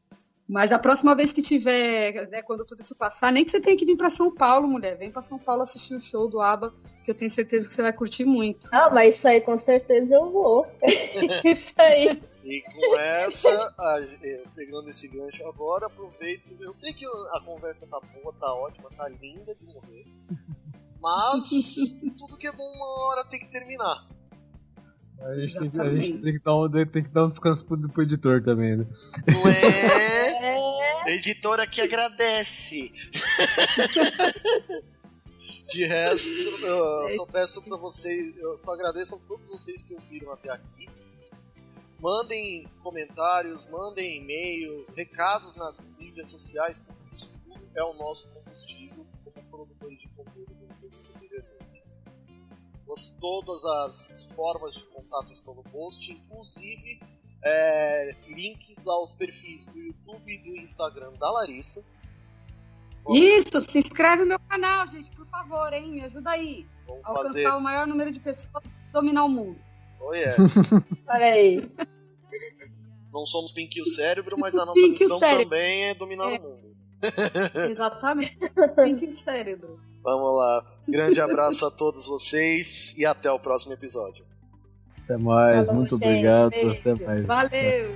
mas a próxima vez que tiver, né, quando tudo isso passar, nem que você tenha que vir para São Paulo, mulher, vem para São Paulo assistir o show do ABBA, que eu tenho certeza que você vai curtir muito. Ah, mas isso aí com certeza eu vou. [laughs] isso aí. E com essa, a- pegando esse gancho agora, aproveito. Eu sei que a conversa tá boa, tá ótima, tá linda de morrer. Mas [laughs] tudo que é bom uma hora tem que terminar. A gente, tem, que- a gente tem, que dar um, tem que dar um descanso pro, pro editor também, né? Não é? É. Editora que agradece. [laughs] De resto, eu só peço pra vocês, eu só agradeço a todos vocês que ouviram até aqui. Mandem comentários, mandem e-mails, recados nas mídias sociais, porque isso tudo é o nosso combustível como produtores de conteúdo Todas as formas de contato estão no post, inclusive é, links aos perfis do YouTube e do Instagram da Larissa. Isso, se inscreve no meu canal, gente, por favor, hein? Me ajuda aí. Vamos a Alcançar fazer. o maior número de pessoas e dominar o mundo. Oh, yeah. [laughs] Olha aí. Não somos Pink e o cérebro, mas a nossa Pink o missão também é dominar É. o mundo. [laughs] Exatamente. Tem que cérebro. Vamos lá. Grande abraço a todos vocês e até o próximo episódio. Até mais, Falou, muito gente, obrigado. beijo. Até mais. Valeu!